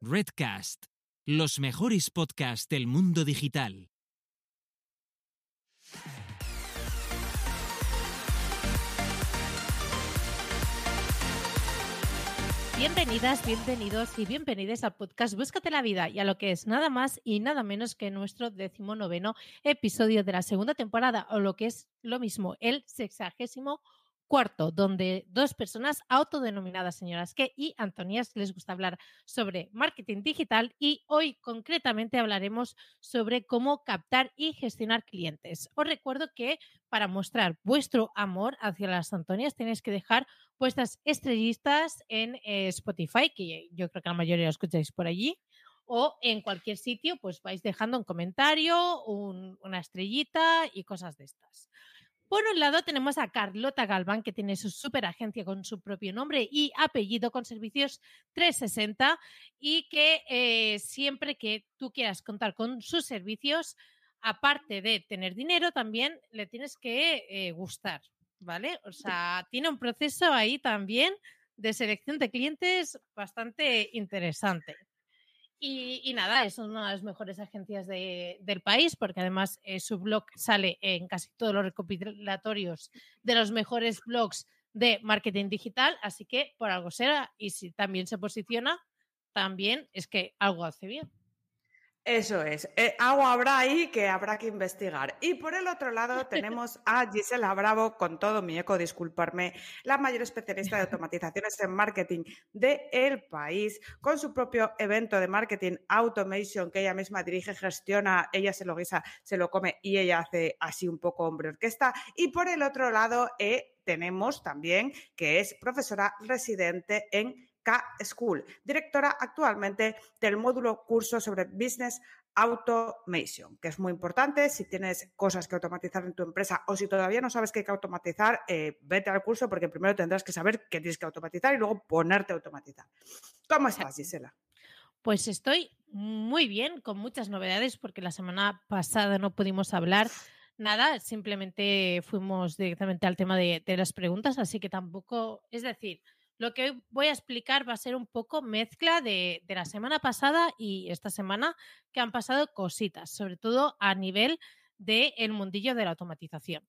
Redcast, los mejores podcasts del mundo digital. Bienvenidas, bienvenidos y bienvenidas al podcast Búscate la vida y a lo que es nada más y nada menos que nuestro decimonoveno episodio de la segunda temporada o lo que es lo mismo, el sexagésimo cuarto, donde dos personas autodenominadas señoras que y Antonías les gusta hablar sobre marketing digital y hoy concretamente hablaremos sobre cómo captar y gestionar clientes. Os recuerdo que para mostrar vuestro amor hacia las Antonías tenéis que dejar vuestras estrellitas en eh, Spotify, que yo creo que la mayoría lo escucháis por allí o en cualquier sitio, pues vais dejando un comentario, una estrellita y cosas de estas. Por un lado tenemos a Carlota Galván, que tiene su super agencia con su propio nombre y apellido con servicios 360 y que eh, siempre que tú quieras contar con sus servicios, aparte de tener dinero, también le tienes que eh, gustar, ¿vale? O sea, tiene un proceso ahí también de selección de clientes bastante interesante. Y, nada, es una de las mejores agencias del país porque además eh, su blog sale en casi todos los recopilatorios de los mejores blogs de marketing digital, así que por algo será y si también se posiciona, también es que algo hace bien. Eso es, eh, algo habrá ahí que habrá que investigar. Y por el otro lado tenemos a Gisela Bravo, con todo mi eco, disculparme, la mayor especialista de automatizaciones en marketing del país, con su propio evento de marketing automation que ella misma dirige, gestiona, ella se lo guisa, se lo come y ella hace así un poco hombre orquesta. Y por el otro lado eh, tenemos también que es profesora residente en K-School, directora actualmente del módulo curso sobre Business Automation, que es muy importante. Si tienes cosas que automatizar en tu empresa o si todavía no sabes qué hay que automatizar, eh, vete al curso porque primero tendrás que saber qué tienes que automatizar y luego ponerte a automatizar. ¿Cómo estás, Gisela? Pues estoy muy bien, con muchas novedades, porque la semana pasada no pudimos hablar nada, simplemente fuimos directamente al tema de las preguntas, así que tampoco, es decir, lo que hoy voy a explicar va a ser un poco mezcla de, la semana pasada y esta semana que han pasado cositas, sobre todo a nivel del el mundillo de la automatización.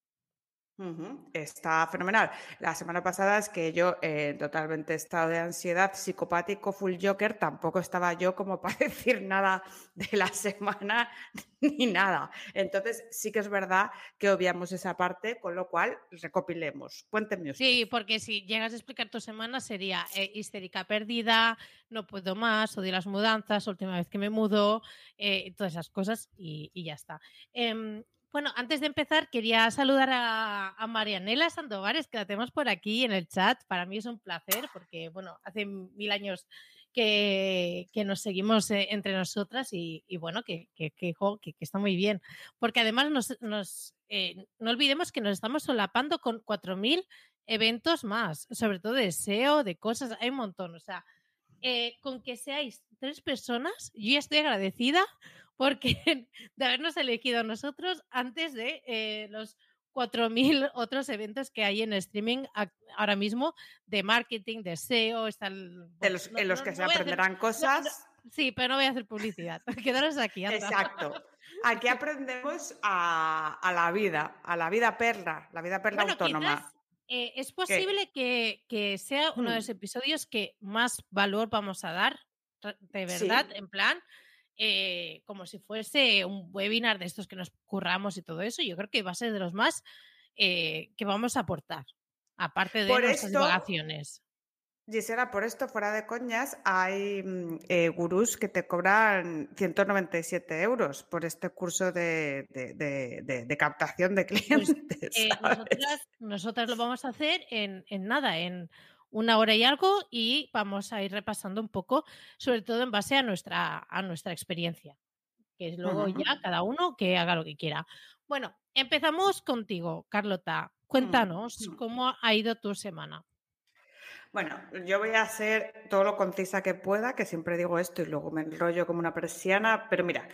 Está fenomenal. La semana pasada es que yo en totalmente estado de ansiedad, psicopático, full joker, tampoco estaba yo como para decir nada de la semana ni nada. Entonces sí que es verdad que obviamos esa parte, con lo cual recopilemos. Cuéntenme usted. Sí, porque si llegas a explicar tu semana sería eh, histérica perdida, no puedo más, odio las mudanzas, última vez que me mudo, eh, todas esas cosas y, ya está. Bueno, antes de empezar, quería saludar a, Marianela Sandovares, que la tenemos por aquí en el chat. Para mí es un placer, porque bueno, hace mil años que, nos seguimos eh, entre nosotras y, bueno, que, que, está muy bien. Porque además nos, eh, no olvidemos que nos estamos solapando con 4.000 eventos más, sobre todo de SEO, de cosas, hay un montón. O sea, eh, con que seáis tres personas, yo ya estoy agradecida porque de habernos elegido nosotros antes de eh, los 4.000 otros eventos que hay en streaming ahora mismo de marketing, de SEO, están en los que se aprenderán cosas. sí, pero no voy a hacer publicidad. Quedaros aquí. Exacto. Aquí aprendemos a, la vida, a la vida perla, la vida perla autónoma. Eh, es posible que, sea uno de los mm. episodios que más valor vamos a dar, de verdad, en plan, eh, como si fuese un webinar de estos que nos curramos y todo eso. Yo creo que va a ser de los más eh, que vamos a aportar, aparte de nuestras divagaciones. Gisela, por esto, fuera de coñas, hay mm, eh, gurús que te cobran 197 euros por este curso de, captación de pues, clientes. Eh, nosotras, lo vamos a hacer en, nada, en una hora y algo, y vamos a ir repasando un poco, sobre todo en base a nuestra, a nuestra experiencia, que es luego ya cada uno que haga lo que quiera. Bueno, empezamos contigo, Carlota. Mm, Cuéntanos mm. cómo ha ido tu semana. Bueno, yo voy a hacer todo lo concisa que pueda, que siempre digo esto y luego me enrollo como una persiana, pero mira,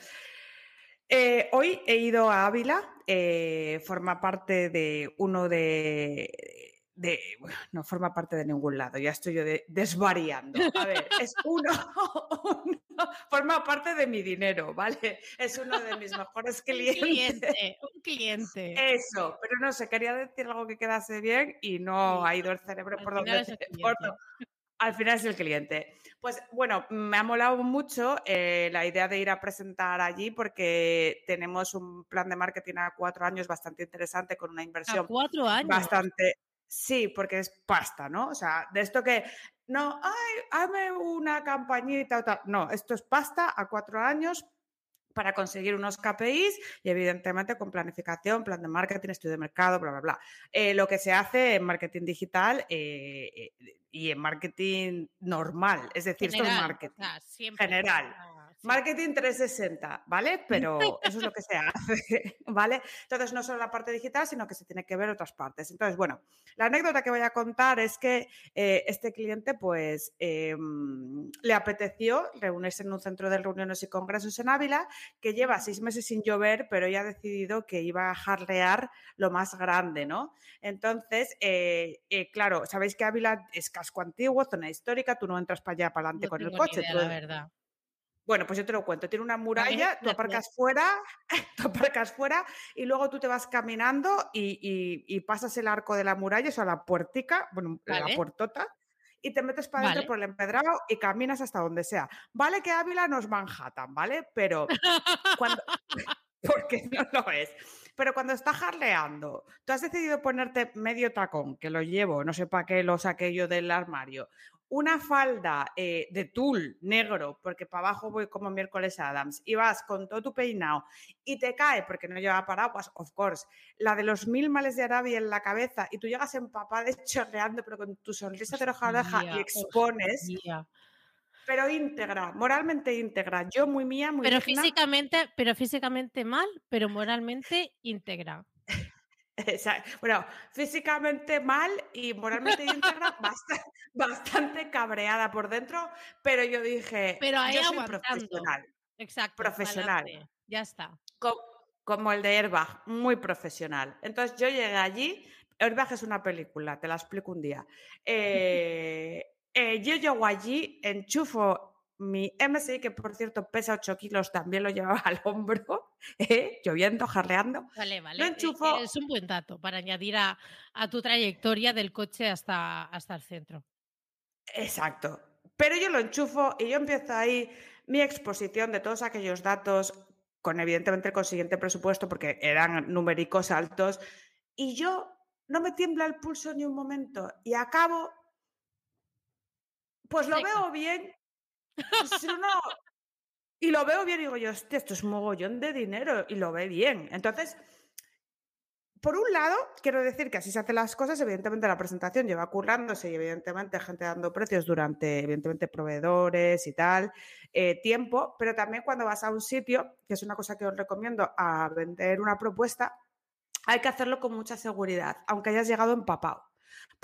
eh, hoy he ido a Ávila, eh, forma parte de uno de de, no forma parte de ningún lado, ya estoy yo desvariando. A ver, es uno, forma parte de mi dinero, ¿vale? Es uno de mis mejores clientes. Un cliente, un cliente. Eso, pero no sé, quería decir algo que quedase bien y no ha ido el cerebro por donde... al final es el cliente. Pues bueno, me ha molado mucho eh, la idea de ir a presentar allí porque tenemos un plan de marketing a cuatro años bastante interesante con una inversión. ¿A cuatro años? Bastante. Sí, porque es pasta, ¿no? O sea, de esto que, no, ay, hazme una campañita o tal. No, esto es pasta a cuatro años para conseguir unos KPIs y evidentemente con planificación, plan de marketing, estudio de mercado, bla, bla, bla. Eh, lo que se hace en marketing digital eh, eh, y en marketing normal, es decir, esto es marketing general. Marketing 360, ¿vale? Pero eso es lo que se hace, ¿vale? Entonces, no solo la parte digital, sino que se tiene que ver otras partes. Entonces, bueno, la anécdota que voy a contar es que eh, este cliente, pues, em, le apeteció reunirse en un centro de reuniones y congresos en Ávila, que lleva seis meses sin llover, pero ya ha decidido que iba a jarlear lo más grande, ¿no? Entonces, eh, eh, claro, sabéis que Ávila es casco antiguo, zona histórica, tú no entras para allá, para adelante con el coche. la verdad. Bueno, pues yo te lo cuento. Tiene una muralla, tú aparcas fuera, tú aparcas fuera y luego tú te vas caminando y, pasas el arco de la muralla, o sea, la puertica, bueno, la puertota, y te metes para adentro por el empedrado y caminas hasta donde sea. Vale que Ávila no es Manhattan, ¿vale? Pero cuando... porque no lo es. Pero cuando estás jarleando, tú has decidido ponerte medio tacón, que lo llevo, no sé para qué lo saqué yo del armario, una falda eh, de tul negro, porque para abajo voy como miércoles Adams, y vas con todo tu peinado y te cae, porque no lleva paraguas, of course, la de los mil males de Arabia en la cabeza y tú llegas empapada, chorreando, pero con tu sonrisa de oreja a oreja y expones. pero íntegra, moralmente íntegra. Yo muy mía, muy Pero físicamente, pero físicamente mal, pero moralmente íntegra. Bueno, físicamente mal y moralmente íntegra, bastante, cabreada por dentro, pero yo dije, pero ahí yo soy profesional. Exacto. Profesional. Ya está. Como, el de Airbag, muy profesional. Entonces yo llegué allí, Airbag es una película, te la explico un día. Eh, eh, yo llego allí, enchufo mi MSI, que por cierto pesa 8 kilos, también lo llevaba al hombro, ¿eh? lloviendo, jarleando. Vale, vale. Lo enchufo. Es un buen dato para añadir a, tu trayectoria del coche hasta, hasta el centro. Exacto. Pero yo lo enchufo y yo empiezo ahí mi exposición de todos aquellos datos, con evidentemente el consiguiente presupuesto, porque eran numéricos altos, y yo no me tiembla el pulso ni un momento. Y acabo, pues lo veo bien, pues y lo veo bien y digo yo, hostia, esto es mogollón de dinero y lo ve bien. Entonces, por un lado, quiero decir que así se hacen las cosas. Evidentemente, la presentación lleva currándose y, evidentemente, gente dando precios durante, evidentemente, proveedores y tal, eh, tiempo. Pero también cuando vas a un sitio, que es una cosa que os recomiendo, a vender una propuesta, hay que hacerlo con mucha seguridad, aunque hayas llegado empapado.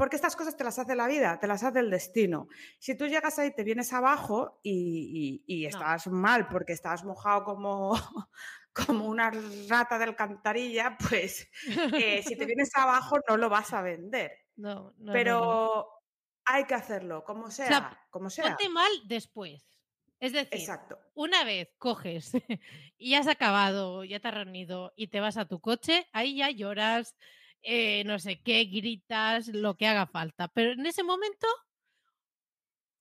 Porque estas cosas te las hace la vida, te las hace el destino. Si tú llegas ahí, te vienes abajo y, estás mal porque estás mojado como, como una rata de alcantarilla, pues eh, si te vienes abajo no lo vas a vender. No, no Pero hay que hacerlo, como sea, como sea. Ponte mal después. Es decir, una vez coges y has acabado, ya te has reunido y te vas a tu coche, ahí ya lloras, eh, no sé qué, gritas, lo que haga falta. Pero en ese momento,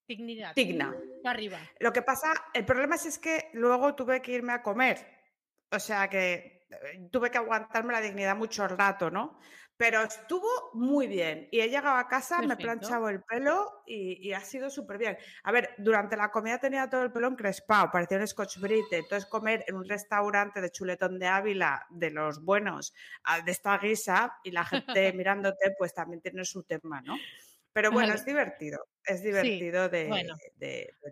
dignidad. Digna. Arriba. Lo que pasa, el problema es, que luego tuve que irme a comer. O sea que eh, tuve que aguantarme la dignidad mucho rato, ¿no? Pero estuvo muy bien. Y he llegado a casa, me he planchado el pelo y, ha sido súper bien. A ver, durante la comida tenía todo el pelo encrespado, parecía un scotch brite. Entonces, comer en un restaurante de chuletón de Ávila, de los buenos, de esta guisa, y la gente mirándote, pues también tiene su tema, ¿no? Pero bueno, es divertido. Es divertido de,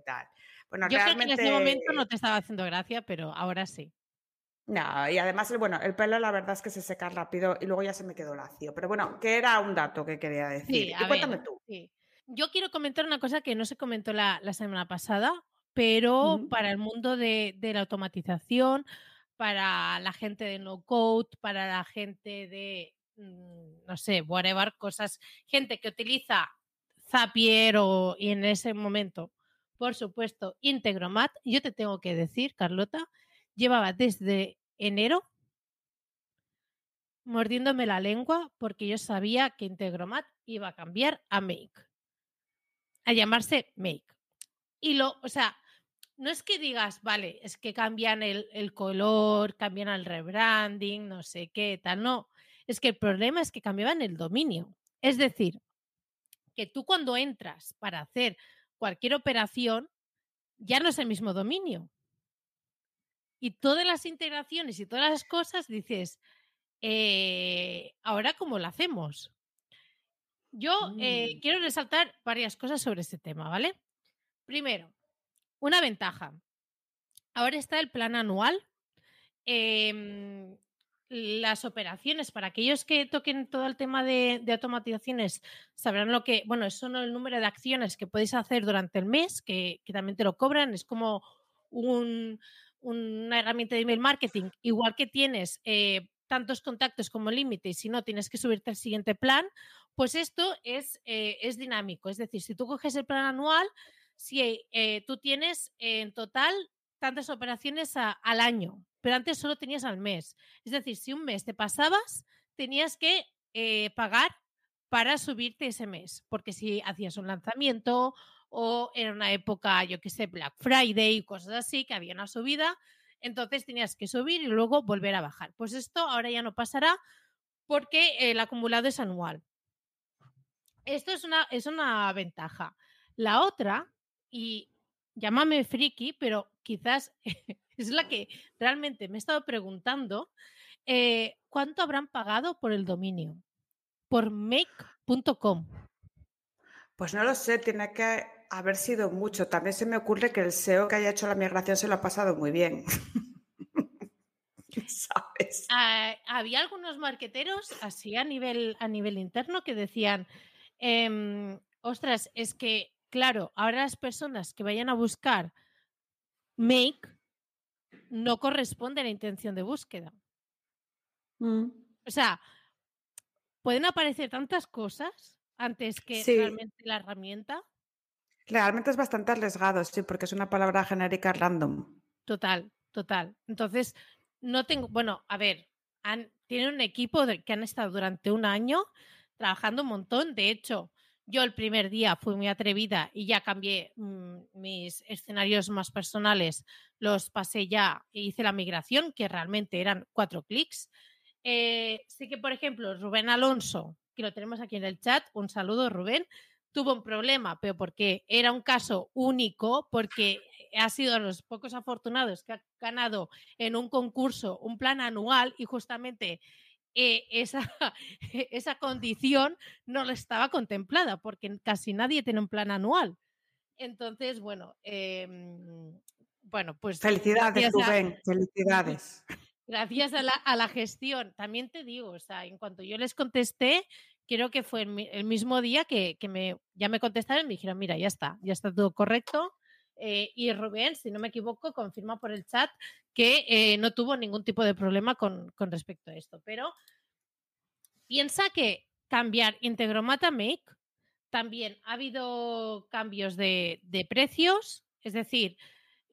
tal. Bueno, Yo creo que en ese momento no te estaba haciendo gracia, pero ahora sí. No, y además, bueno, el pelo la verdad es que se seca rápido y luego ya se me quedó lacio. Pero bueno, que era un dato que quería decir. y cuéntame tú. Yo quiero comentar una cosa que no se comentó la, semana pasada, pero para el mundo de, la automatización, para la gente de no code, para la gente de mm, no sé, whatever, cosas, gente que utiliza Zapier o, y en ese momento, por supuesto, Integromat, yo te tengo que decir, Carlota, llevaba desde enero mordiéndome la lengua porque yo sabía que Integromat iba a cambiar a Make, a llamarse Make. Y lo, o sea, no es que digas, vale, es que cambian el, el, color, cambian el rebranding, no sé qué, tal, no. Es que el problema es que cambiaban el dominio. Es decir, que tú cuando entras para hacer cualquier operación, ya no es el mismo dominio. Y todas las integraciones y todas las cosas dices, eh, ahora cómo lo hacemos. Yo eh, Mm. quiero resaltar varias cosas sobre este tema, ¿vale? Primero, una ventaja. Ahora está el plan anual. em, las operaciones, para aquellos que toquen todo el tema de, de automatizaciones, sabrán lo que, bueno, son el número de acciones que podéis hacer durante el mes, que, que también te lo cobran, es como un, una herramienta de email marketing, igual que tienes eh, tantos contactos como límite y si no tienes que subirte al siguiente plan, pues esto es, eh, es dinámico. Es decir, si tú coges el plan anual, si eh, tú tienes en total tantas operaciones al año, pero antes solo tenías al mes. Es decir, si un mes te pasabas, tenías que pagar para subirte ese mes, porque si hacías un lanzamiento o en una época, yo que sé, Black Friday, cosas así, que había una subida, entonces tenías que subir y luego volver a bajar. Pues esto ahora ya no pasará porque el acumulado es anual. Esto es una, es una ventaja. La otra, y llámame friki, pero quizás es la que realmente me he estado preguntando, eh, ¿cuánto habrán pagado por el dominio? Por make.com. Pues no lo sé, tiene que haber sido mucho. También se me ocurre que el SEO que haya hecho la migración se lo ha pasado muy bien. ¿Sabes? Ah, había algunos marqueteros así a nivel, a nivel interno que decían, em, ostras, es que, claro, ahora las personas que vayan a buscar make no corresponde a la intención de búsqueda. Mm. O sea, pueden aparecer tantas cosas antes que Sí. realmente la herramienta. Realmente es bastante arriesgado, sí, porque es una palabra genérica random. Total, total. Entonces, no tengo, bueno, a ver, tienen un equipo que han estado durante un año trabajando un montón. De hecho, yo el primer día fui muy atrevida y ya cambié mmm, mis escenarios más personales, los pasé ya e hice la migración, que realmente eran cuatro clics. Eh, sí que, por ejemplo, Rubén Alonso, que lo tenemos aquí en el chat, un saludo, Rubén, tuvo un problema, pero porque era un caso único, porque ha sido de los pocos afortunados que ha ganado en un concurso un plan anual y justamente eh, esa, esa condición no le estaba contemplada porque casi nadie tiene un plan anual. Entonces, bueno, eh, bueno, pues... Felicidades, Rubén, a, felicidades. Gracias a la, a la, gestión. También te digo, o sea, en cuanto yo les contesté, creo que fue el, mismo día que, que, me, ya me contestaron y me dijeron, mira, ya está, ya está todo correcto. Eh, y Rubén, si no me equivoco, confirma por el chat que eh, no tuvo ningún tipo de problema con, con, respecto a esto. Pero piensa que cambiar Integromata Make también ha habido cambios de, de precios, es decir,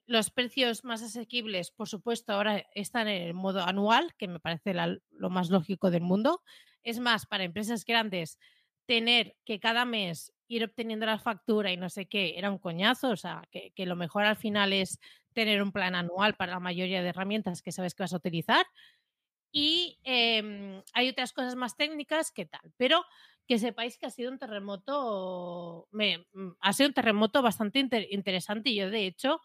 los precios más asequibles, por supuesto, ahora están en el modo anual, que me parece lo más lógico del mundo. Es más, para empresas grandes, tener que cada mes ir obteniendo la factura y no sé qué, era un coñazo. O sea, que, lo mejor al final es tener un plan anual para la mayoría de herramientas que sabes que vas a utilizar. Y eh, hay otras cosas más técnicas que tal, pero que sepáis que ha sido un terremoto, me, ha sido un terremoto bastante inter, interesante y yo de hecho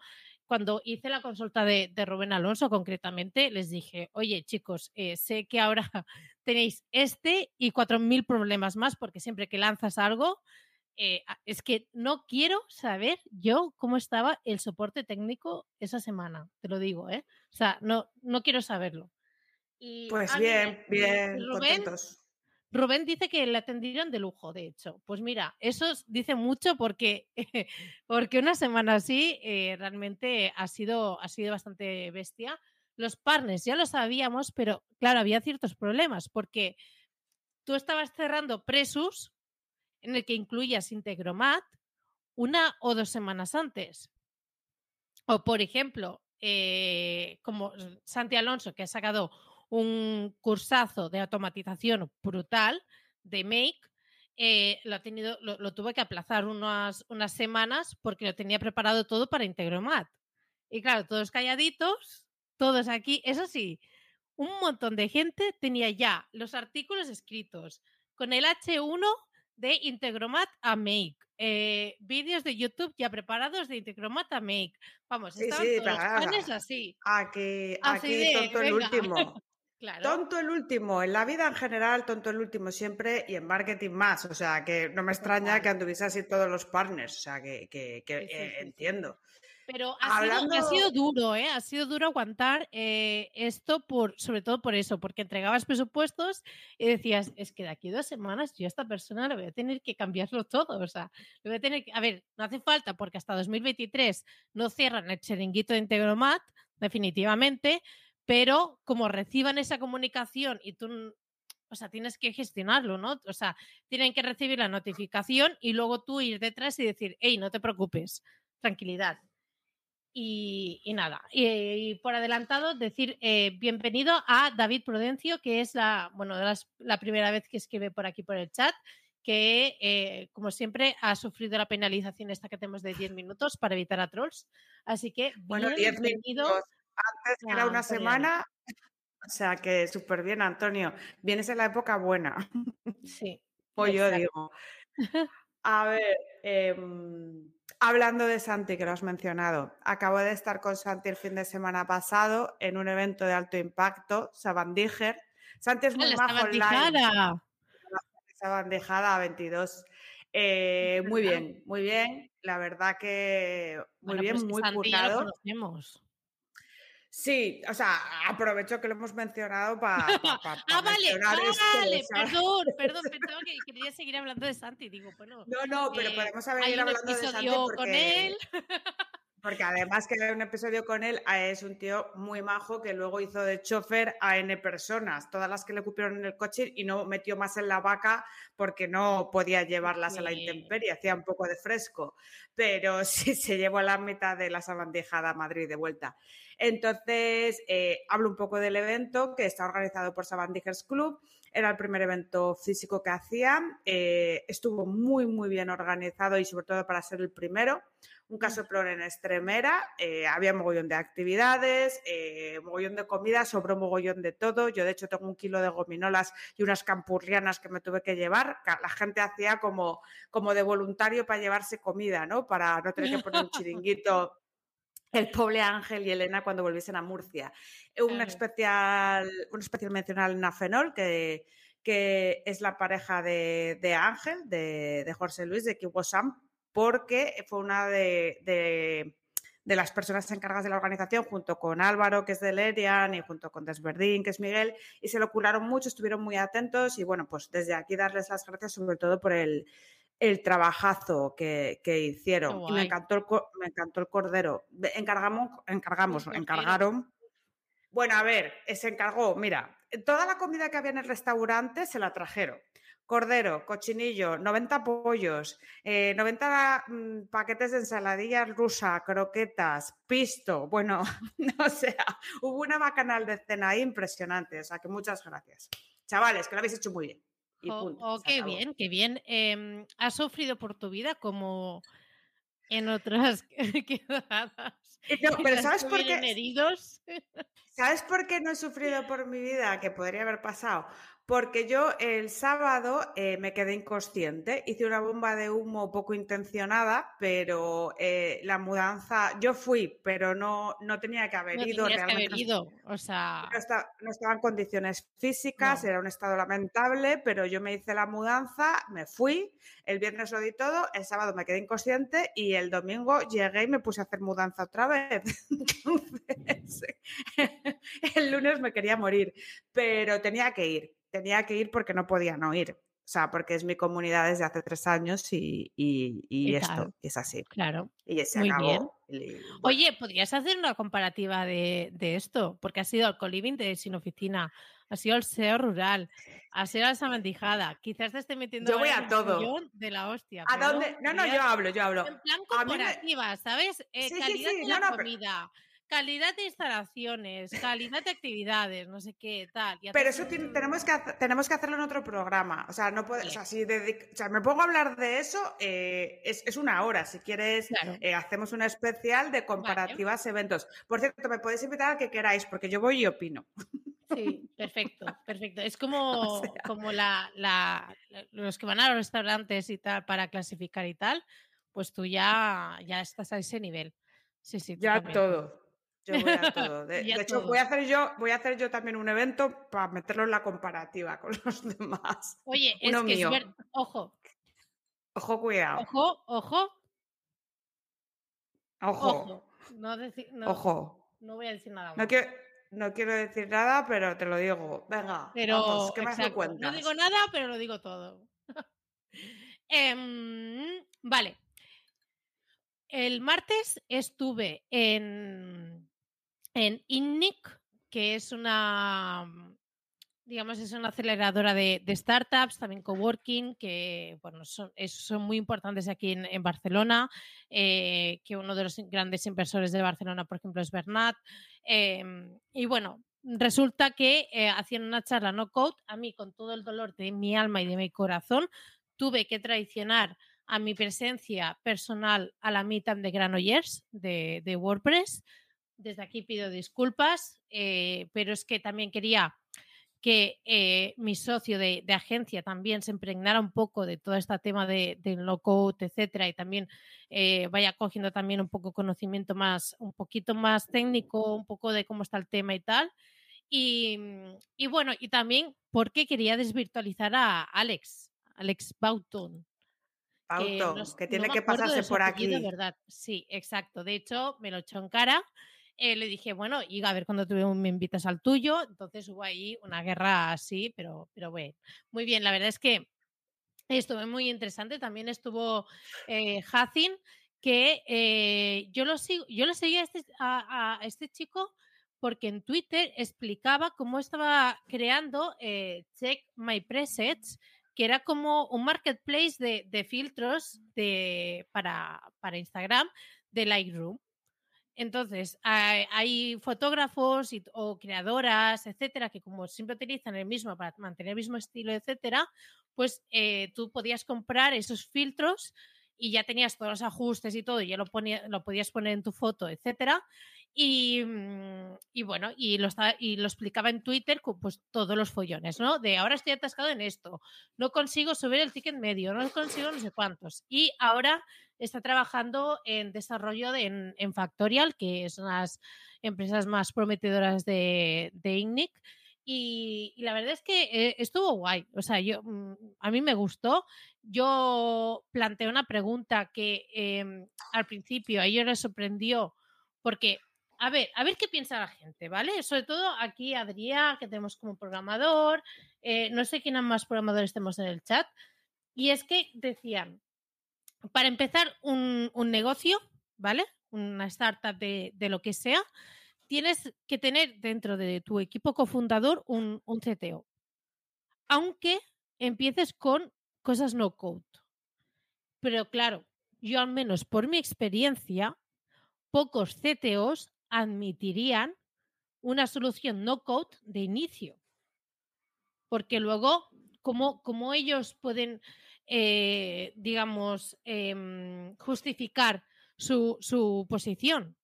cuando hice la consulta de, de, Rubén Alonso concretamente, les dije, oye chicos, eh, sé que ahora tenéis este y 4.000 problemas más porque siempre que lanzas algo, eh, es que no quiero saber yo cómo estaba el soporte técnico esa semana, te lo digo, ¿eh? O sea, no, no quiero saberlo. Y, pues bien, bien, Rubén, contentos. Rubén dice que le atendieron de lujo, de hecho. Pues mira, eso dice mucho porque, porque una semana así eh, realmente ha sido, ha sido bastante bestia. Los partners ya lo sabíamos, pero claro, había ciertos problemas porque tú estabas cerrando Presus, en el que incluías Integromat, una o dos semanas antes. O, por ejemplo, eh, como Santi Alonso, que ha sacado un cursazo de automatización brutal de Make, eh, lo, ha tenido, lo, tuve que aplazar unas, unas semanas porque lo tenía preparado todo para Integromat. Y claro, todos calladitos, todos aquí. Eso sí, un montón de gente tenía ya los artículos escritos con el H1 de Integromat a Make. Eh, vídeos de YouTube ya preparados de Integromat a Make. Vamos, estaban todos los planes así. Tonto el último. Tonto el último, en la vida en general, tonto el último siempre y en marketing más. O sea, que no me extraña que anduviese así todos los partners. O sea, que, que, eh, entiendo. Pero ha, sido, duro, ¿eh? Ha sido duro aguantar eh, esto, por, sobre todo por eso, porque entregabas presupuestos y decías, es que de aquí a dos semanas yo a esta persona le voy a tener que cambiarlo todo. O sea, le voy a tener que. A ver, no hace falta porque hasta 2023 no cierran el chiringuito de Integromat, definitivamente, pero como reciban esa comunicación y tú o sea, tienes que gestionarlo, ¿no? O sea, tienen que recibir la notificación y luego tú ir detrás y decir, hey, no te preocupes, tranquilidad. Y, nada, y, por adelantado decir eh, bienvenido a David Prudencio, que es la, bueno, la primera vez que escribe por aquí por el chat, que eh, como siempre ha sufrido la penalización esta que tenemos de 10 minutos para evitar a trolls. Así que bueno, bienvenido. Antes era una semana, o sea que súper bien, Antonio. Vienes en la época buena. Sí. pues yo digo. A ver, eh, Hablando de Santi, que lo has mencionado, acabo de estar con Santi el fin de semana pasado en un evento de alto impacto, Sabandiger. Santi es muy majo online. Sabandijada 22. Eh, muy bien, muy bien. La verdad que muy bien, pues muy curado. Sí, o sea, aprovecho que lo hemos mencionado para. ah, vale, vale, perdón, perdón, pensaba que quería seguir hablando de Santi, digo, bueno. No, no, pero podemos haber ido hablando de Santi porque... con él. Porque además que hay un episodio con él, ah, es un tío muy majo que luego hizo de chofer a N personas, todas las que le cupieron en el coche y no metió más en la vaca porque no podía llevarlas a la intemperie, hacía un poco de fresco, pero sí se llevó a la mitad de la sabandijada a Madrid de vuelta. Entonces, eh, hablo un poco del evento que está organizado por Sabandijers Club. Era el primer evento físico que hacía. Eh, estuvo muy, muy bien organizado y sobre todo para ser el primero un casoplón en extremera, eh, había mogollón de actividades, eh, mogollón de comida, sobró mogollón de todo. Yo, de hecho, tengo un kilo de gominolas y unas campurrianas que me tuve que llevar. La gente hacía como, como de voluntario para llevarse comida, ¿no? Para no tener que poner un chiringuito el pobre Ángel y Elena cuando volviesen a Murcia. Un especial, un especial mención a Fenol, que, que es la pareja de, Ángel, de, de, Jorge Luis, de Kiwo Sam, porque fue una de, las personas encargadas de la organización, junto con Álvaro, que es de Lerian, y junto con Desverdín, que es Miguel, y se lo curaron mucho, estuvieron muy atentos y bueno, pues desde aquí darles las gracias sobre todo por el, trabajazo que, hicieron. Y me encantó, el, me encantó el cordero. Encargamos, encargamos, encargaron. Bueno, a ver, se encargó, mira, toda la comida que había en el restaurante se la trajeron cordero, cochinillo, 90 pollos, 90 eh, mm, paquetes de ensaladilla rusa, croquetas, pisto. Bueno, no sea, hubo una bacanal de cena impresionante. O sea que muchas gracias. Chavales, que lo habéis hecho muy bien. Oh, oh qué bien, qué bien. Em, ¿Has sufrido por tu vida como en otras quedadas? No, pero ¿sabes por qué? Heridos? ¿Sabes por qué no he sufrido por mi vida? Que podría haber pasado porque yo el sábado eh, me quedé inconsciente, hice una bomba de humo poco intencionada, pero eh, la mudanza, yo fui, pero no, no tenía que haber ido realmente. o sea... no, estaba, en condiciones físicas, era un estado lamentable, pero yo me hice la mudanza, me fui, el viernes lo di todo, el sábado me quedé inconsciente y el domingo llegué y me puse a hacer mudanza otra vez. Entonces, el lunes me quería morir, pero tenía que ir tenía que ir porque no podía no ir. O sea, porque es mi comunidad desde hace tres años y, esto es así. Claro. Y se Muy Bien. Oye, ¿podrías hacer una comparativa de, esto? Porque has ido al co de Sin Oficina ha sido el SEO rural, ha sido la samantijada. Quizás te esté metiendo Yo voy a todo. de la hostia. ¿A pero dónde? No, no, yo hablo, yo hablo. En plan A mí me- corporativa, ¿sabes? Eh, Sí, sí, calidad sí, de no, la no, pero- comida, calidad de instalaciones, calidad de actividades, no sé qué, tal. Pero eso tiene- tenemos, que tenemos que hacerlo en otro programa. O sea, no puede, o sea, si dedic- o sea, me pongo a hablar de eso, eh, es, es una hora. Si quieres, Claro. eh, hacemos un especial de comparativas eventos. Por cierto, me podéis invitar al que queráis, porque yo voy y opino. Sí, perfecto, perfecto. Es como, sea. como la, la- los que van a los restaurantes y tal para clasificar y tal, pues tú ya, ya estás a ese nivel. Sí, sí, Ya totalmente. todo. Yo voy a todo. De, hecho, todo. voy a hacer yo, voy a hacer yo también un evento para meterlo en la comparativa con los demás. Oye, es Uno que mío. es ver- ojo, Ojo, cuidado. ojo, ojo, Ojo. ojo. No, no, Ojo. no voy a decir nada más. No quiero, no quiero decir nada, pero te lo digo. Venga, Pero vamos, ¿qué más me exacto, cuentas? no digo nada, pero lo digo todo. Em, vale. El martes estuve en, en INNIC, que es una, digamos, es una aceleradora de, de startups, también coworking, que bueno, son, es- son muy importantes aquí en, Barcelona, eh, que uno de los grandes inversores de Barcelona, por ejemplo, es Bernat. Em, y bueno, resulta que eh, hacían una charla no code, a mí con todo el dolor de mi alma y de mi corazón, tuve que traicionar a mi presencia personal a la meetup de Granollers de, de WordPress. Desde aquí pido disculpas, eh, pero es que también quería que eh, mi socio de, de agencia también se impregnara un poco de todo este tema de, del no code, etcétera, y también eh, vaya cogiendo también un poco conocimiento más, un poquito más técnico, un poco de cómo está el tema y tal. Y, mm, y bueno, y también porque quería desvirtualizar a Alex, Alex Bauton. S- que no tiene que de pasarse por apellido, aquí. verdad. Sí, exacto. De hecho, me lo echó en cara. Eh, le dije, bueno, y a ver cuando tú me invitas al tuyo. Entonces hubo ahí una guerra así, pero, pero bueno, muy bien. La verdad es que estuvo muy interesante. También estuvo eh, que eh, yo lo sigo, yo lo seguía a este, a este chico porque en Twitter explicaba cómo estaba creando eh, Check My Presets, que era como un marketplace de, de filtros de, para, para Instagram de Lightroom. Entonces, hay, fotógrafos o creadoras, etcétera, que como siempre utilizan el mismo para mantener el mismo estilo, etcétera, pues eh, tú podías comprar esos filtros y ya tenías todos los ajustes y todo, ya lo, ponía, lo podías poner en tu foto, etcétera. Y, mm, bueno, y lo, explicaba en Twitter pues, todos los follones, ¿no? De ahora estoy atascado en esto, no consigo subir el ticket medio, no consigo no sé cuántos. Y ahora está trabajando en desarrollo de- en, Factorial, que es una de las empresas más prometedoras de, de INNIC. Y, y la verdad es que eh, estuvo guay. O sea, yo, mm, a mí me gustó. Yo planteé una pregunta que em, al principio a ellos les sorprendió porque, a ver, a ver qué piensa la gente, ¿vale? Sobre todo aquí Adrián, que tenemos como programador, eh, no sé quién más programadores tenemos en el chat, y es que decían, para empezar un, negocio, ¿vale? Una startup de, de lo que sea, tienes que tener dentro de tu equipo cofundador un, un CTO. Aunque empieces con cosas no code. Pero claro, yo al menos por mi experiencia, pocos CTOs admitirían una solución no code de inicio. Porque luego, ¿cómo, cómo ellos pueden, eh, digamos, em, justificar su, su posición?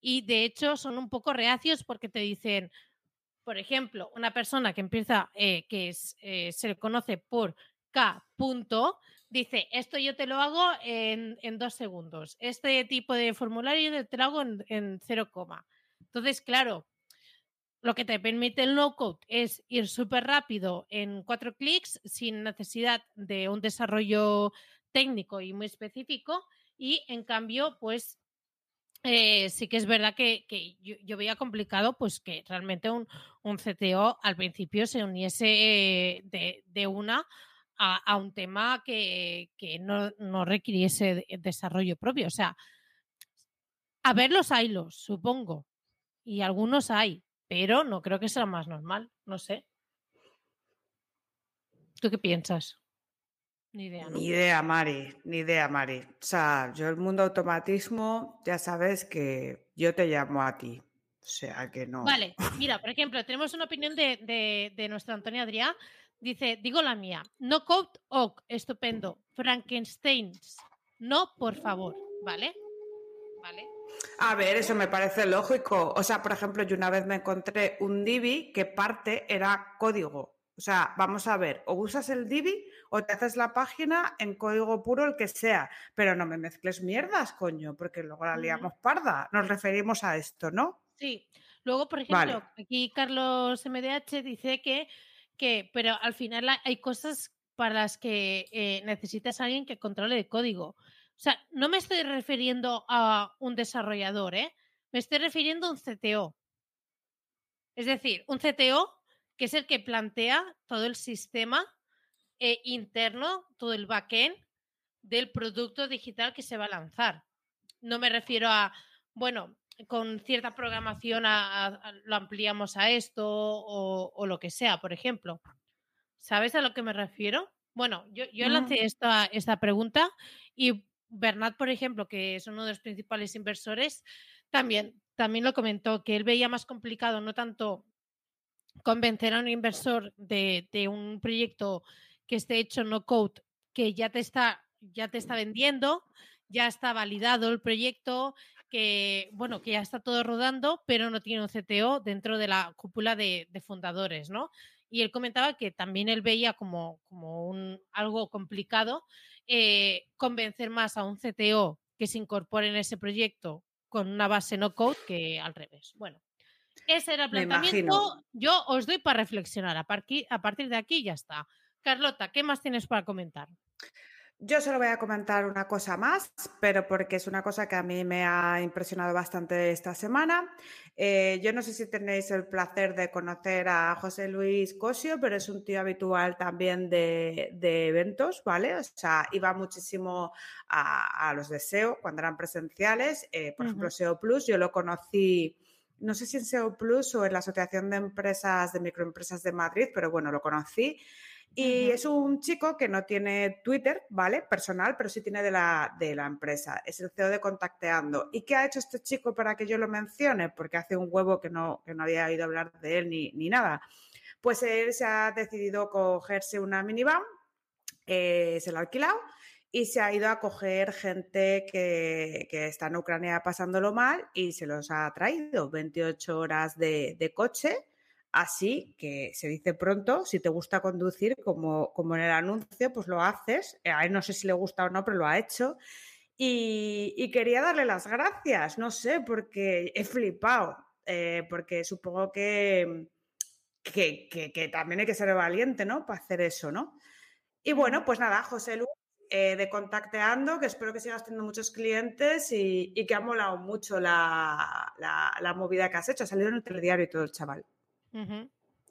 Y de hecho son un poco reacios porque te dicen, por ejemplo, una persona que empieza, eh, que eh, se le conoce por K punto, dice, esto yo te lo hago en, en dos segundos. Este tipo de formulario te lo hago en, en cero coma. Entonces, claro, lo que te permite el no-code es ir súper rápido en cuatro clics sin necesidad de un desarrollo técnico y muy específico. Y en cambio, pues eh, sí que es verdad que, yo, veía complicado pues que realmente un, un CTO al principio se uniese eh, de, de una a, un tema que, que no, no, requiriese de desarrollo propio. O sea, a ver los hilos, supongo, y algunos hay, pero no creo que sea más normal, no sé. ¿Tú qué piensas? Ni idea, ¿no? Ni idea, Mari, ni idea, Mari. O sea, yo el mundo automatismo, ya sabes que yo te llamo a ti. O sea, que no. Vale, mira, por ejemplo, tenemos una opinión de, de, de nuestra Antonia Adrià. Dice, digo la mía, no code ok, estupendo. Frankensteins, no, por favor, ¿vale? ¿Vale? A ver, eso me parece lógico. O sea, por ejemplo, yo una vez me encontré un Divi que parte era código. O sea, vamos a ver, o usas el Divi o te haces la página en código puro, el que sea. Pero no me mezcles mierdas, coño, porque luego la liamos parda. Nos referimos a esto, ¿no? Sí. Luego, por ejemplo, aquí Carlos MDH dice que, que, pero al final hay cosas para las que eh, necesitas a alguien que controle el código. O sea, no me estoy refiriendo a un desarrollador, ¿eh? Me estoy refiriendo a un CTO. Es decir, un CTO que es el que plantea todo el sistema eh, interno, todo el backend del producto digital que se va a lanzar. No me refiero a, bueno, con cierta programación lo ampliamos a esto o, lo que sea, por ejemplo. ¿Sabes a lo que me refiero? Bueno, yo, yo lancé esta, esta pregunta y Bernat, por ejemplo, que es uno de los principales inversores, también, también lo comentó, que él veía más complicado no tanto convencer a un inversor de, de un proyecto que esté hecho no code, que ya te está, ya te está vendiendo, ya está validado el proyecto, que bueno, que ya está todo rodando, pero no tiene un CTO dentro de la cúpula de, de fundadores, ¿no? Y él comentaba que también él veía como, como un, algo complicado eh, convencer más a un CTO que se incorpore en ese proyecto con una base no code que al revés. Bueno, ese era el planteamiento. Yo os doy para reflexionar. A, a partir de aquí ya está. Carlota, ¿qué más tienes para comentar? Yo solo voy a comentar una cosa más, pero porque es una cosa que a mí me ha impresionado bastante esta semana. Eh, yo no sé si tenéis el placer de conocer a José Luis Cosio, pero es un tío habitual también de, eventos, ¿vale? O sea, iba muchísimo a, los de SEO cuando eran presenciales. Eh, por ejemplo, SEO Plus, yo lo conocí no sé si en SEO Plus o en la Asociación de Empresas de Microempresas de Madrid, pero bueno, lo conocí. Y es un chico que no tiene Twitter, ¿vale? Personal, pero sí tiene de la, de la empresa. Es el CEO de Contacteando. ¿Y qué ha hecho este chico para que yo lo mencione? Porque hace un huevo que no, que no había oído hablar de él ni, ni nada. Pues él se ha decidido cogerse una minivan, eh, se la ha alquilado y se ha ido a coger gente que, que, está en Ucrania pasándolo mal y se los ha traído 28 horas de, de coche Así que se dice pronto, si te gusta conducir, como, como en el anuncio, pues lo haces. Eh, a él no sé si le gusta o no, pero lo ha hecho. Y, quería darle las gracias, no sé, porque he flipado, eh, porque supongo que, que, también hay que ser valiente, ¿no? Para hacer eso, ¿no? Y bueno, pues nada, José Luis, eh, de Contacteando, que espero que sigas teniendo muchos clientes y, que ha molado mucho la, la movida que has hecho. Ha salido en el telediario y todo el chaval.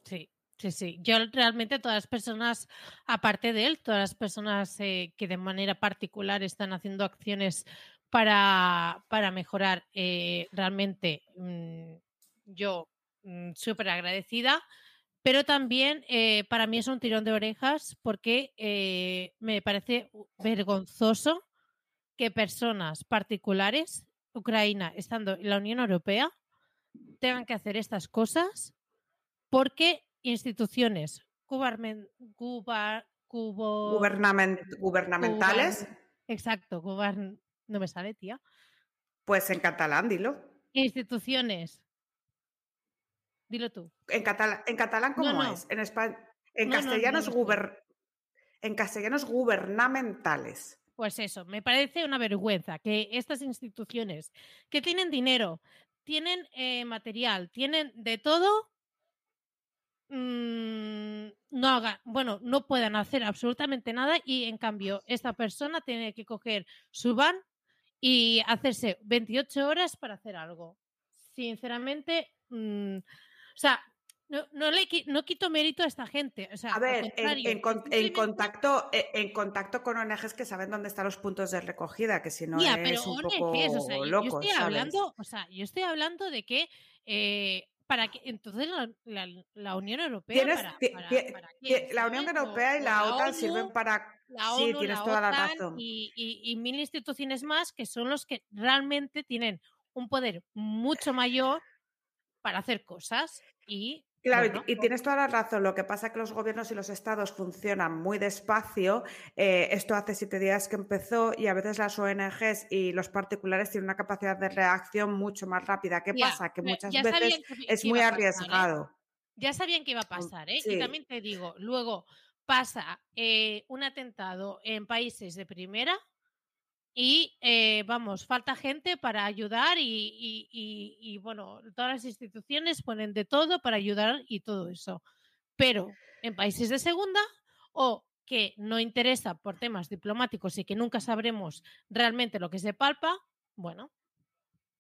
Sí, sí, sí. Yo realmente todas las personas, aparte de él, todas las personas eh, que de manera particular están haciendo acciones para, para mejorar, eh, realmente mm, yo mm, súper agradecida. Pero también eh, para mí es un tirón de orejas porque me parece vergonzoso que personas particulares, Ucrania estando en la Unión Europea, tengan que hacer estas cosas porque instituciones gubernamentales. exacto, no me sale, tía. Pues en catalán, dilo. Instituciones. Dilo tú. En, en catalán, ¿cómo es? En, en, castellano en castellanos gubernamentales. Pues eso, me parece una vergüenza que estas instituciones que tienen dinero, tienen eh, material, tienen de todo, Mm, no hagan, bueno, no puedan hacer absolutamente nada y en cambio esta persona tiene que coger su van y hacerse 28 horas para hacer algo. Sinceramente, mm, o sea, no, no, le no quito mérito a esta gente. a ver, en, contacto, e, en contacto con ONGs que saben dónde están los puntos de recogida, que si no es un poco yo, estoy hablando, o sea, yo estoy hablando de que eh, para que entonces la, la, Unión Europea ¿Tienes, la Unión Europea y la, OTAN sirven para sí tienes toda la razón. y, y, mil instituciones más que son los que realmente tienen un poder mucho mayor para hacer cosas y Claro, y, tienes toda la razón. Lo que pasa es que los gobiernos y los estados funcionan muy despacio. Eh, esto hace siete días que empezó y a veces las ONGs y los particulares tienen una capacidad de reacción mucho más rápida. ¿Qué pasa? Que muchas veces es muy ¿eh? arriesgado. Ya sabían que iba a mm, pasar, ¿eh? Y también te digo, luego pasa eh, un atentado en países de primera y eh, vamos, falta gente para ayudar y, bueno, todas las instituciones ponen de todo para ayudar y todo eso. Pero en países de segunda o que no interesa por temas diplomáticos y que nunca sabremos realmente lo que se palpa, bueno,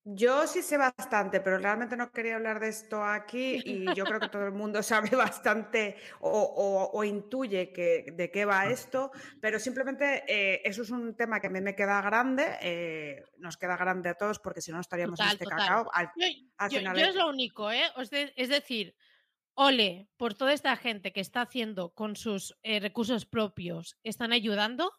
yo sí sé bastante, pero realmente no quería hablar de esto aquí y yo creo que todo el mundo sabe bastante o, intuye que, de qué va esto, pero simplemente eh, eso es un tema que a mí me queda grande, eh, nos queda grande a todos porque si no estaríamos en este cacao. yo, es lo único, ¿eh? Es decir, ole por toda esta gente que está haciendo con sus eh, recursos propios, están ayudando,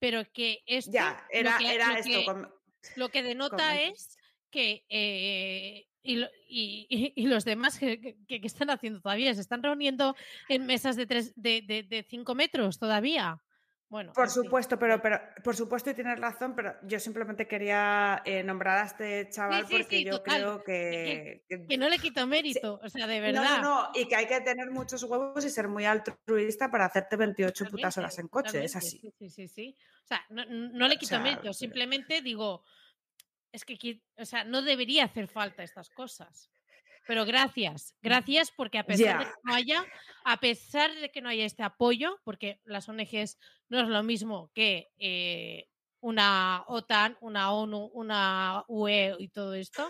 pero que esto... Ya, era, era esto. lo que denota es que eh, y, los demás que, están haciendo todavía, se están reuniendo en mesas de, tres, de, cinco metros todavía. Bueno, por supuesto, pero, pero por supuesto y tienes razón, pero yo simplemente quería eh, nombrar a este chaval porque yo creo que, que, no le quito mérito, o sea, de verdad. No, no, y que hay que tener muchos huevos y ser muy altruista para hacerte 28 putas horas en coche, es así. Sí, sí, sí, O sea, no, le quito mérito, simplemente digo, es que, o sea, no debería hacer falta estas cosas. Pero gracias, mm, gracias porque a pesar de que no haya, a pesar de que no haya este apoyo, porque las ONGs no es lo mismo que eh, una OTAN, una ONU, una UE y todo esto,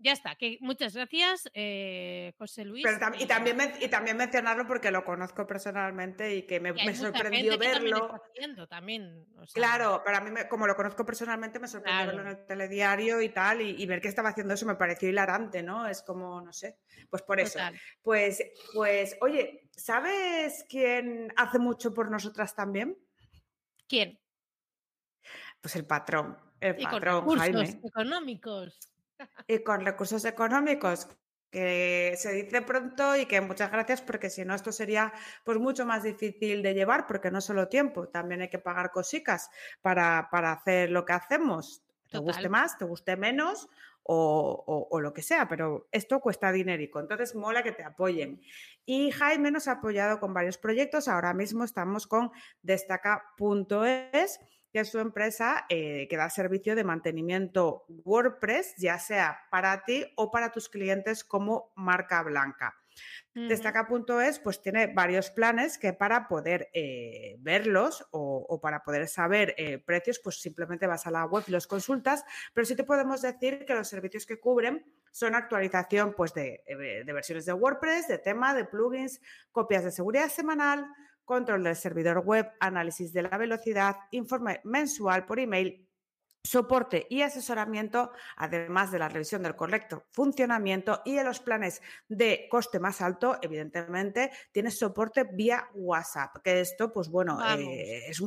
ya está, que muchas gracias, eh, José Luis. y, también, y también mencionarlo porque lo conozco personalmente y que me, sorprendió verlo. También, Claro, para mí, como lo conozco personalmente, me sorprendió verlo en el telediario y tal, y, ver que estaba haciendo eso me pareció hilarante, ¿no? Es como, no sé, pues por eso. Pues, pues, oye, ¿sabes quién hace mucho por nosotras también? ¿Quién? Pues el patrón, el patrón, Jaime. económicos y con recursos económicos que se dice pronto y que muchas gracias porque si no esto sería pues mucho más difícil de llevar porque no solo tiempo, también hay que pagar cositas para, para hacer lo que hacemos, te guste más, te guste menos o, o, lo que sea, pero esto cuesta dinerico, entonces mola que te apoyen. Y Jaime nos ha apoyado con varios proyectos, ahora mismo estamos con destaca.es que es su empresa eh, que da servicio de mantenimiento WordPress, ya sea para ti o para tus clientes como marca blanca. Destaca.es pues tiene varios planes que para poder eh, verlos o, para poder saber eh, precios pues simplemente vas a la web y los consultas, pero sí te podemos decir que los servicios que cubren son actualización pues de, de versiones de WordPress, de tema, de plugins, copias de seguridad semanal, control del servidor web, análisis de la velocidad, informe mensual por email, soporte y asesoramiento, además de la revisión del correcto funcionamiento y de los planes de coste más alto, evidentemente, tienes soporte vía WhatsApp, que esto, pues bueno, eh, es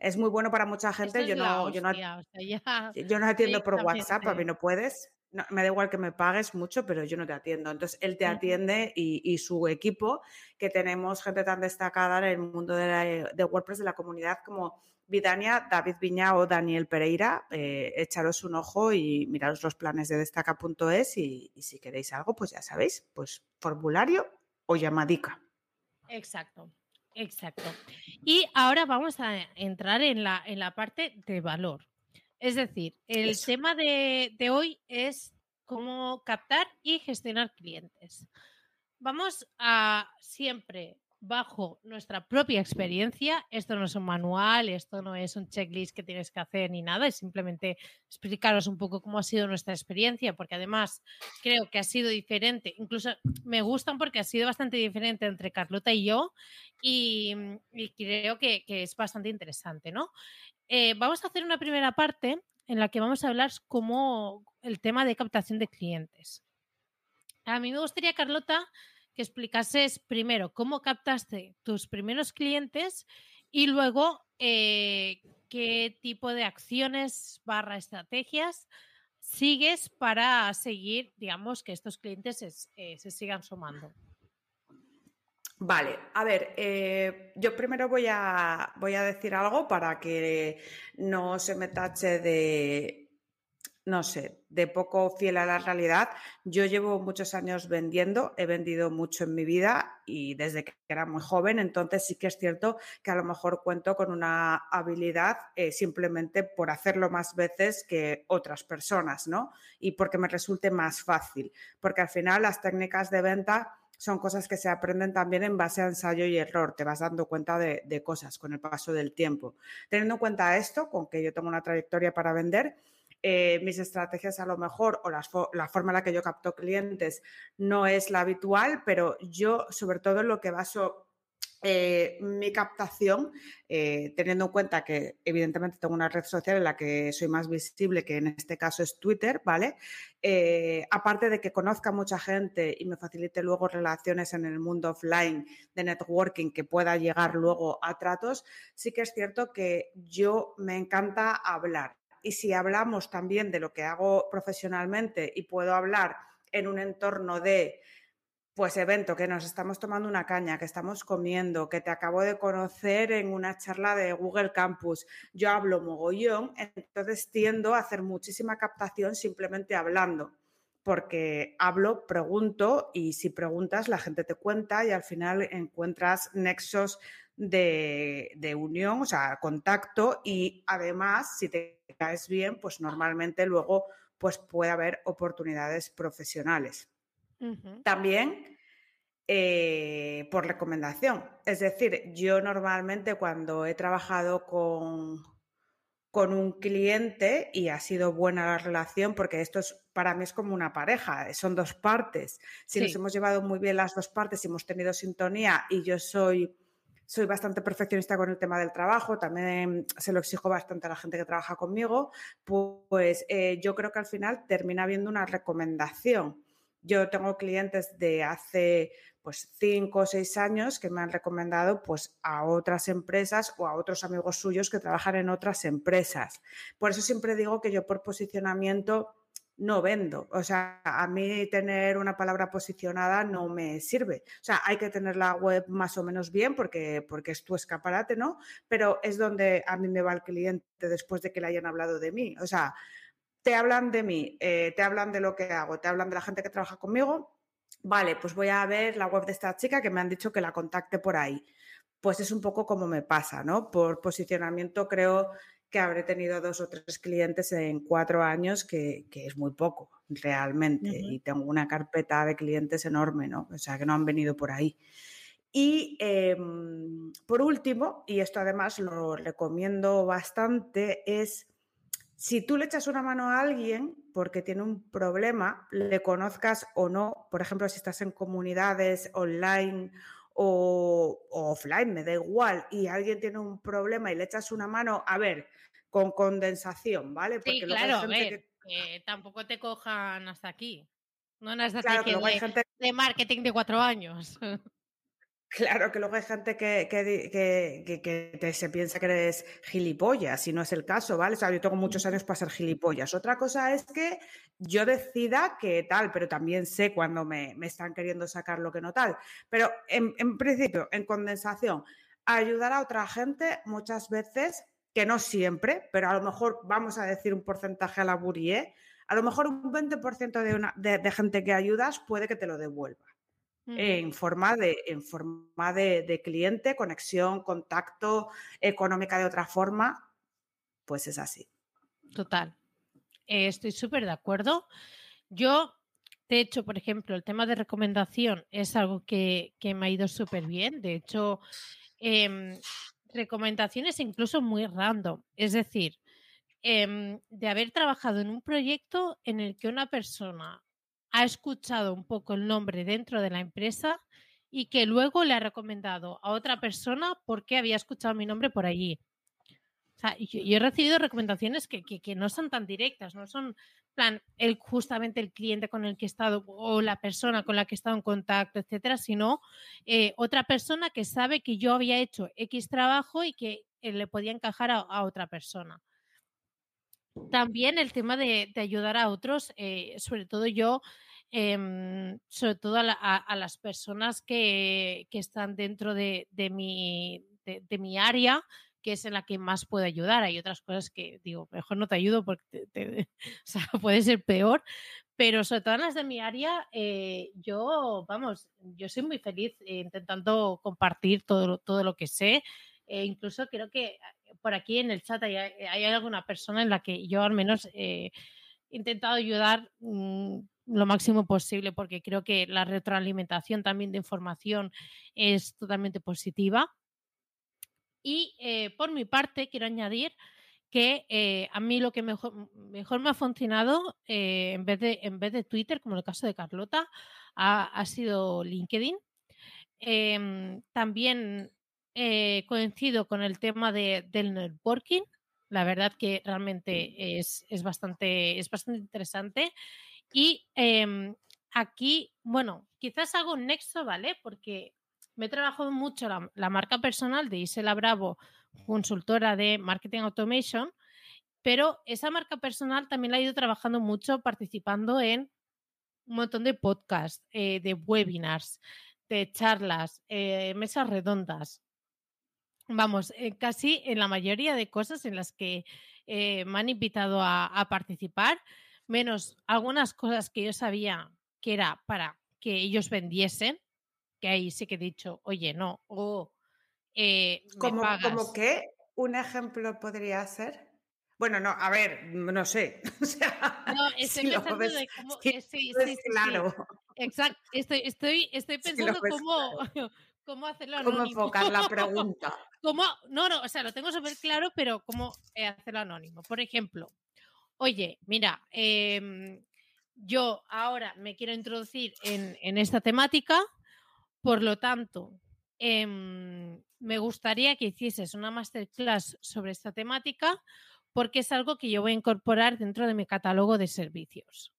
es muy bueno para mucha gente. Yo no, yo no, yo no atiendo por WhatsApp, a mí no puedes me da igual que me pagues mucho, pero yo no te atiendo. Entonces, él te atiende y, su equipo, que tenemos gente tan destacada en el mundo de, WordPress, de la comunidad como Vidania, David Viña o Daniel Pereira, eh, echaros un ojo y miraros los planes de destaca.es y, y si queréis algo, pues ya sabéis, pues formulario o llamadica. Exacto. Exacto. Y ahora vamos a entrar en la, en la parte de valor. Es decir, el tema de, hoy es cómo captar y gestionar clientes. Vamos a siempre bajo nuestra propia experiencia. Esto no es un manual, esto no es un checklist que tienes que hacer ni nada, es simplemente explicaros un poco cómo ha sido nuestra experiencia, porque además creo que ha sido diferente, incluso me gustan porque ha sido bastante diferente entre Carlota y yo y, creo que, es bastante interesante, ¿no? Eh, vamos a hacer una primera parte en la que vamos a hablar como el tema de captación de clientes. A mí me gustaría, Carlota, que explicases primero cómo captaste tus primeros clientes y luego eh, qué tipo de acciones barra estrategias sigues para seguir, digamos, que estos clientes eh, se sigan sumando. Vale, a ver, eh, yo primero voy a, voy a decir algo para que no se me tache de, no sé, de poco fiel a la realidad. Yo llevo muchos años vendiendo, he vendido mucho en mi vida y desde que era muy joven, entonces sí que es cierto que a lo mejor cuento con una habilidad eh, simplemente por hacerlo más veces que otras personas, ¿no? Y porque me resulte más fácil, porque al final las técnicas de venta son cosas que se aprenden también en base a ensayo y error. Te vas dando cuenta de, de, cosas con el paso del tiempo. Teniendo en cuenta esto, con que yo tengo una trayectoria para vender, eh, mis estrategias a lo mejor o las, la forma en la que yo capto clientes no es la habitual, pero yo sobre todo en lo que baso eh, mi captación, eh, teniendo en cuenta que evidentemente tengo una red social en la que soy más visible, que en este caso es Twitter, ¿vale? Aparte de que conozca mucha gente y me facilite luego relaciones en el mundo offline de networking que pueda llegar luego a tratos, sí que es cierto que yo me encanta hablar y si hablamos también de lo que hago profesionalmente y puedo hablar en un entorno de pues evento, que nos estamos tomando una caña, que estamos comiendo, que te acabo de conocer en una charla de Google Campus. Yo hablo mogollón, entonces tiendo a hacer muchísima captación simplemente hablando, porque hablo, pregunto y si preguntas la gente te cuenta y al final encuentras nexos de, de unión, o sea, contacto y además si te caes bien, pues normalmente luego pues puede haber oportunidades profesionales. También eh, por recomendación. Es decir, yo normalmente cuando he trabajado con, con un cliente y ha sido buena la relación, porque esto es, para mí es como una pareja, son dos partes. Si nos hemos llevado muy bien las dos partes y hemos tenido sintonía y yo soy soy bastante perfeccionista con el tema del trabajo, también se lo exijo bastante a la gente que trabaja conmigo, pues eh, yo creo que al final termina habiendo una recomendación. Yo tengo clientes de hace pues cinco o seis años que me han recomendado pues a otras empresas o a otros amigos suyos que trabajan en otras empresas. Por eso siempre digo que yo por posicionamiento no vendo. O sea, a mí tener una palabra posicionada no me sirve. O sea, hay que tener la web más o menos bien porque, porque es tu escaparate, ¿no? Pero es donde a mí me va el cliente después de que le hayan hablado de mí. O sea, te hablan de mí, eh, te hablan de lo que hago, te hablan de la gente que trabaja conmigo. Vale, pues voy a ver la web de esta chica que me han dicho que la contacte por ahí. Pues es un poco como me pasa, ¿no? Por posicionamiento creo que habré tenido dos o tres clientes en cuatro años, que, es muy poco realmente. Y tengo una carpeta de clientes enorme, ¿no? O sea, que no han venido por ahí. Y em, por último, y esto además lo recomiendo bastante, es si tú le echas una mano a alguien porque tiene un problema, le conozcas o no, por ejemplo, si estás en comunidades online o, offline, me da igual, y alguien tiene un problema y le echas una mano, a ver, con condensación, ¿vale? Porque sí, claro, a ver, tampoco te cojan hasta aquí. No nas claro, de, gente... de marketing de cuatro años. Claro, que luego hay gente que, que, que, se piensa que eres gilipollas, y no es el caso, ¿vale? O sea, yo tengo muchos años para ser gilipollas. Otra cosa es que yo decida que tal, pero también sé cuando me, me están queriendo sacar lo que no tal. Pero en, en principio, en condensación, ayudar a otra gente muchas veces que no siempre, pero a lo mejor vamos a decir un porcentaje a la burie, a lo mejor un 20% de, una, de, gente que ayudas puede que te lo devuelva. En forma, de, en forma de, cliente, conexión, contacto, económica de otra forma, pues es así. Total. Eh, estoy súper de acuerdo. Yo, de hecho, por ejemplo, el tema de recomendación es algo que, que me ha ido súper bien. De hecho, eh, recomendaciones incluso muy random. Es decir, em, de haber trabajado en un proyecto en el que una persona ha escuchado un poco el nombre dentro de la empresa y que luego le ha recomendado a otra persona porque había escuchado mi nombre por allí. O sea, yo, he recibido recomendaciones que, que, no son tan directas, no son plan, el, justamente el cliente con el que he estado o la persona con la que he estado en contacto, etcétera, sino eh, otra persona que sabe que yo había hecho X trabajo y que eh, le podía encajar a, otra persona. También el tema de, ayudar a otros, eh, sobre todo yo, em, sobre todo a, las personas que, están dentro de, mi, de mi área, que es en la que más puedo ayudar. Hay otras cosas que digo, mejor no te ayudo porque puede ser peor, pero sobre todo en las de mi área, eh, yo, vamos, yo soy muy feliz intentando compartir todo, todo lo que sé. E incluso creo que ah, por aquí en el chat hay, hay alguna persona en la que yo al menos he intentado ayudar mm, lo máximo posible porque creo que la retroalimentación también de información es totalmente positiva. Y eh, por mi parte, quiero añadir que eh, a mí lo que mejor, mejor me ha funcionado eh, en, vez de, en vez de Twitter, como en el caso de Carlota, ha, sido LinkedIn. Em, también coincido con el tema de, del networking. La verdad que realmente es, es, bastante, es bastante interesante. Y em, aquí, bueno, quizás hago un nexo, ¿vale? Porque me he trabajado mucho la, marca personal de Isela Bravo, consultora de Marketing Automation, pero esa marca personal también la he ido trabajando mucho participando en un montón de podcasts, eh, de webinars, de charlas, eh, mesas redondas. Vamos, eh, casi en la mayoría de cosas en las que me han invitado a participar, menos algunas cosas que yo sabía que era para que ellos vendiesen, que ahí sí que he dicho, oye, no, o eh, ¿Cómo, ¿Cómo qué? ¿Un ejemplo podría ser? Bueno, no, a ver, no sé. no, estoy pensando de cómo. Sí, sí, sí, claro. Exacto, estoy, estoy, estoy pensando cómo, cómo hacerlo anónimo. Cómo enfocar la pregunta. ¿Cómo? No, no, o sea, lo tengo súper claro, pero cómo eh, hacerlo anónimo. Por ejemplo, oye, mira, em, yo ahora me quiero introducir en, en esta temática por lo tanto, em, me gustaría que hicieses una masterclass sobre esta temática porque es algo que yo voy a incorporar dentro de mi catálogo de servicios.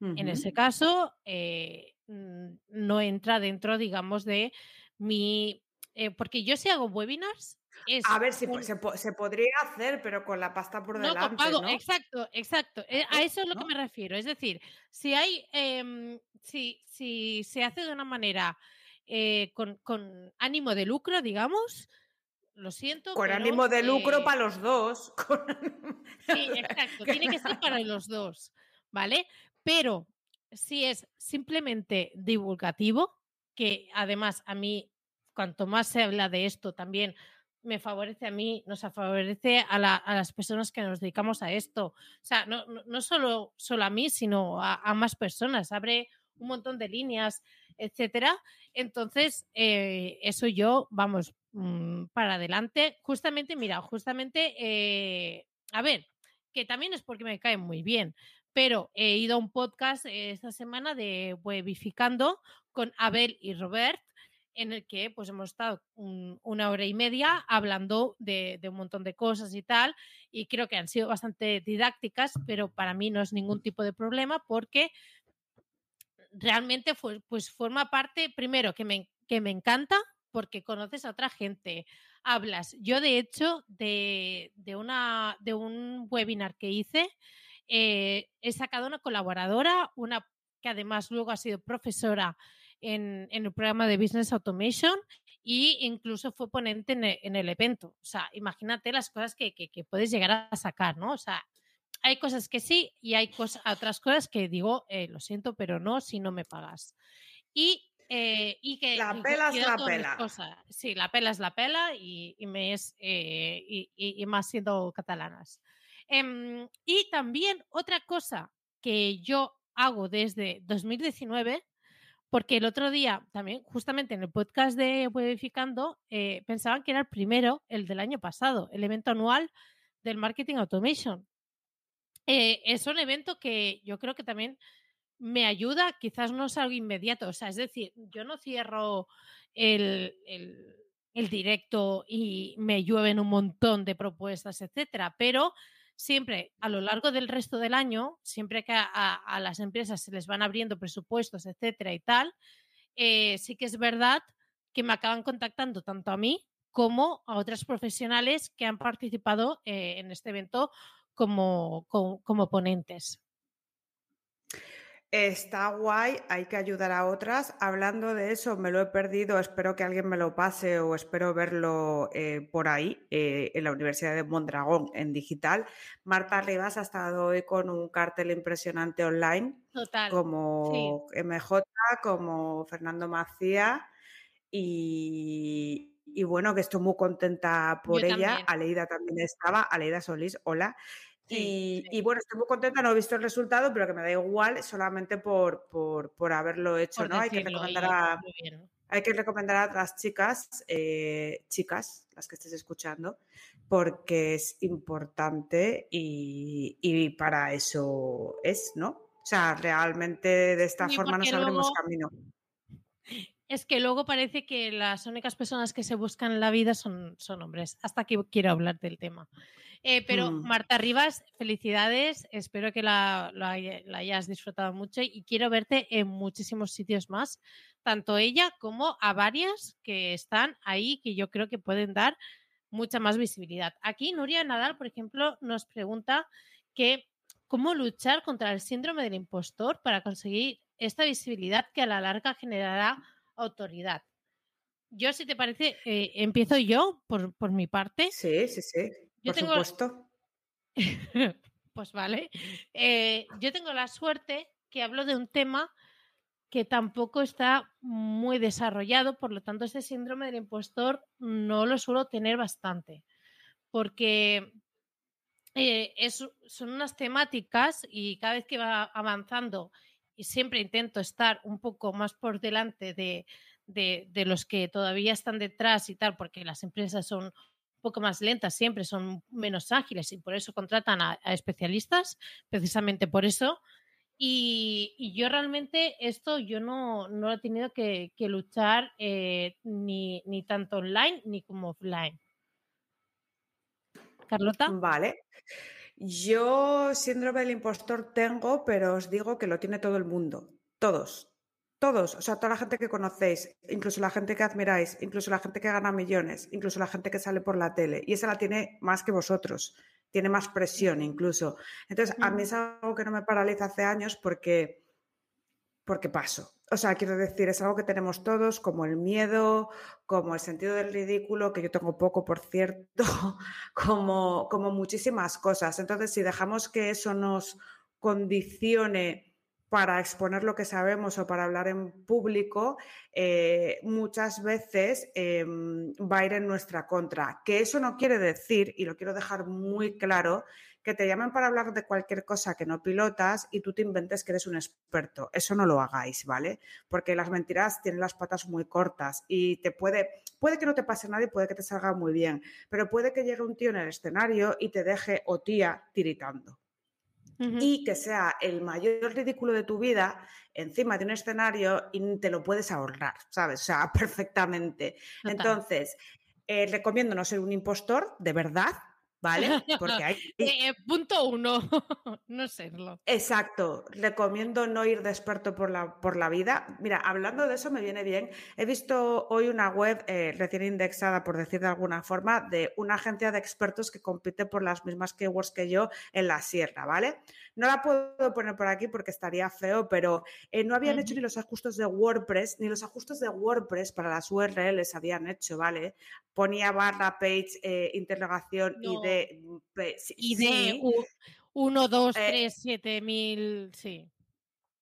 En ese caso, eh, no entra dentro, digamos, de mi... Eh, porque yo si hago webinars... a ver, si se, podría hacer, pero con la pasta por delante. ¿no? Exacto, exacto. Eh, a eso es lo que me refiero. Es decir, si hay em, si, si se hace de una manera eh, con, ánimo de lucro, digamos, lo siento. Con ánimo de lucro para los dos. Sí, exacto, tiene que ser para los dos, ¿vale? Pero si es simplemente divulgativo, que además a mí, cuanto más se habla de esto, también me favorece a mí, nos favorece a, las personas que nos dedicamos a esto. O sea, no, no, solo, solo a mí, sino a, a, más personas. Abre un montón de líneas, etcétera. Entonces, eh, eso yo, vamos, mm, para adelante. Justamente, mira, justamente, eh, a ver, que también es porque me cae muy bien, pero he ido a un podcast esta semana de Webificando con Abel y Robert, en el que pues hemos estado una hora y media hablando de, de, un montón de cosas y tal, y creo que han sido bastante didácticas, pero para mí no es ningún tipo de problema porque realmente pues forma parte, primero, que me, que me encanta porque conoces a otra gente, hablas. Yo, de hecho, de, una, de un webinar que hice, eh, he sacado una colaboradora, una que además luego ha sido profesora en, el programa de Business Automation e incluso fue ponente en el, evento. O sea, imagínate las cosas que, que, puedes llegar a sacar, ¿no? O sea, hay cosas que sí y hay otras cosas que digo, eh, lo siento, pero no si no me pagas. Y, eh, y que... La pela es la pela. Sí, la pela es la pela y, me es, eh, y, más siendo catalanas. Em, y también otra cosa que yo hago desde 2019, porque el otro día también, justamente en el podcast de Webificando, pensaban que era el primero, el del año pasado, el evento anual del Marketing Automation. Eh, es un evento que yo creo que también me ayuda, quizás no es algo inmediato, o sea, es decir, yo no cierro el, directo y me llueven un montón de propuestas, etcétera, pero siempre a lo largo del resto del año, siempre que a, las empresas se les van abriendo presupuestos, etcétera y tal, eh, sí que es verdad que me acaban contactando tanto a mí como a otras profesionales que han participado eh, en este evento como, como ponentes. Está guay, hay que ayudar a otras. Hablando de eso, me lo he perdido, espero que alguien me lo pase o espero verlo eh, por ahí eh, en la Universidad de Mondragón en digital. Marta Rivas ha estado hoy con un cartel impresionante online, Total, como MJ, como Fernando Macía y, bueno, que estoy muy contenta por ella. Aleida también estaba, Aleida Solís, hola y, bueno, estoy muy contenta, no he visto el resultado, pero que me da igual solamente por, por, haberlo hecho, ¿no? Hay que, recomendar a, hay que recomendar a otras chicas, eh, chicas, las que estés escuchando, porque es importante y, para eso es, ¿no? O sea, realmente de esta forma nos abrimos camino. Es que luego parece que las únicas personas que se buscan en la vida son, son hombres. Hasta aquí quiero hablar del tema. Eh, pero mm. Marta Rivas, felicidades. Espero que la, hayas disfrutado mucho y quiero verte en muchísimos sitios más, tanto ella como a varias que están ahí que yo creo que pueden dar mucha más visibilidad. Aquí Nuria Nadal, por ejemplo, nos pregunta que cómo luchar contra el síndrome del impostor para conseguir esta visibilidad que a la larga generará autoridad. Yo, si te parece, eh, empiezo yo por, por mi parte. Sí, sí, sí. Por supuesto. pues vale. Eh, yo tengo la suerte que hablo de un tema que tampoco está muy desarrollado, por lo tanto, ese síndrome del impostor no lo suelo tener bastante, porque eh, son unas temáticas y cada vez que va avanzando, y siempre intento estar un poco más por delante de, de los que todavía están detrás y tal, porque las empresas son poco más lentas siempre, son menos ágiles y por eso contratan a, especialistas, precisamente por eso. Y, yo realmente esto yo no, no he tenido que, luchar eh, ni, ni tanto online ni como offline. Carlota. Vale. Yo síndrome del impostor tengo, pero os digo que lo tiene todo el mundo. Todos. Todos, o sea, toda la gente que conocéis, incluso la gente que admiráis, incluso la gente que gana millones, incluso la gente que sale por la tele, y esa la tiene más que vosotros, tiene más presión incluso. Entonces, a mí es algo que no me paraliza hace años porque, porque paso. O sea, quiero decir, es algo que tenemos todos, como el miedo, como el sentido del ridículo, que yo tengo poco, por cierto, como, como muchísimas cosas. Entonces, si dejamos que eso nos condicione para exponer lo que sabemos o para hablar en público, eh, muchas veces em, va a ir en nuestra contra. Que eso no quiere decir, y lo quiero dejar muy claro, que te llamen para hablar de cualquier cosa que no pilotas y tú te inventes que eres un experto. Eso no lo hagáis, ¿vale? Porque las mentiras tienen las patas muy cortas y te puede, puede que no te pase nada y puede que te salga muy bien, pero puede que llegue un tío en el escenario y te deje o tía tiritando y que sea el mayor ridículo de tu vida encima de un escenario y te lo puedes ahorrar, ¿sabes? O sea, perfectamente. Entonces, eh, recomiendo no ser un impostor, de verdad, ¿vale? Porque hay... Eh, punto uno, no serlo. Exacto, recomiendo no ir de experto por la, por la vida. Mira, hablando de eso me viene bien, he visto hoy una web eh, recién indexada, por decir de alguna forma, de una agencia de expertos que compite por las mismas keywords que yo en la sierra, ¿vale? No la puedo poner por aquí porque estaría feo, pero eh, no habían hecho ni los ajustes de WordPress, ni los ajustes de WordPress para las URLs habían hecho, ¿vale? Ponía barra page, interrogación y y de 1, 2, 3, 7 mil, sí.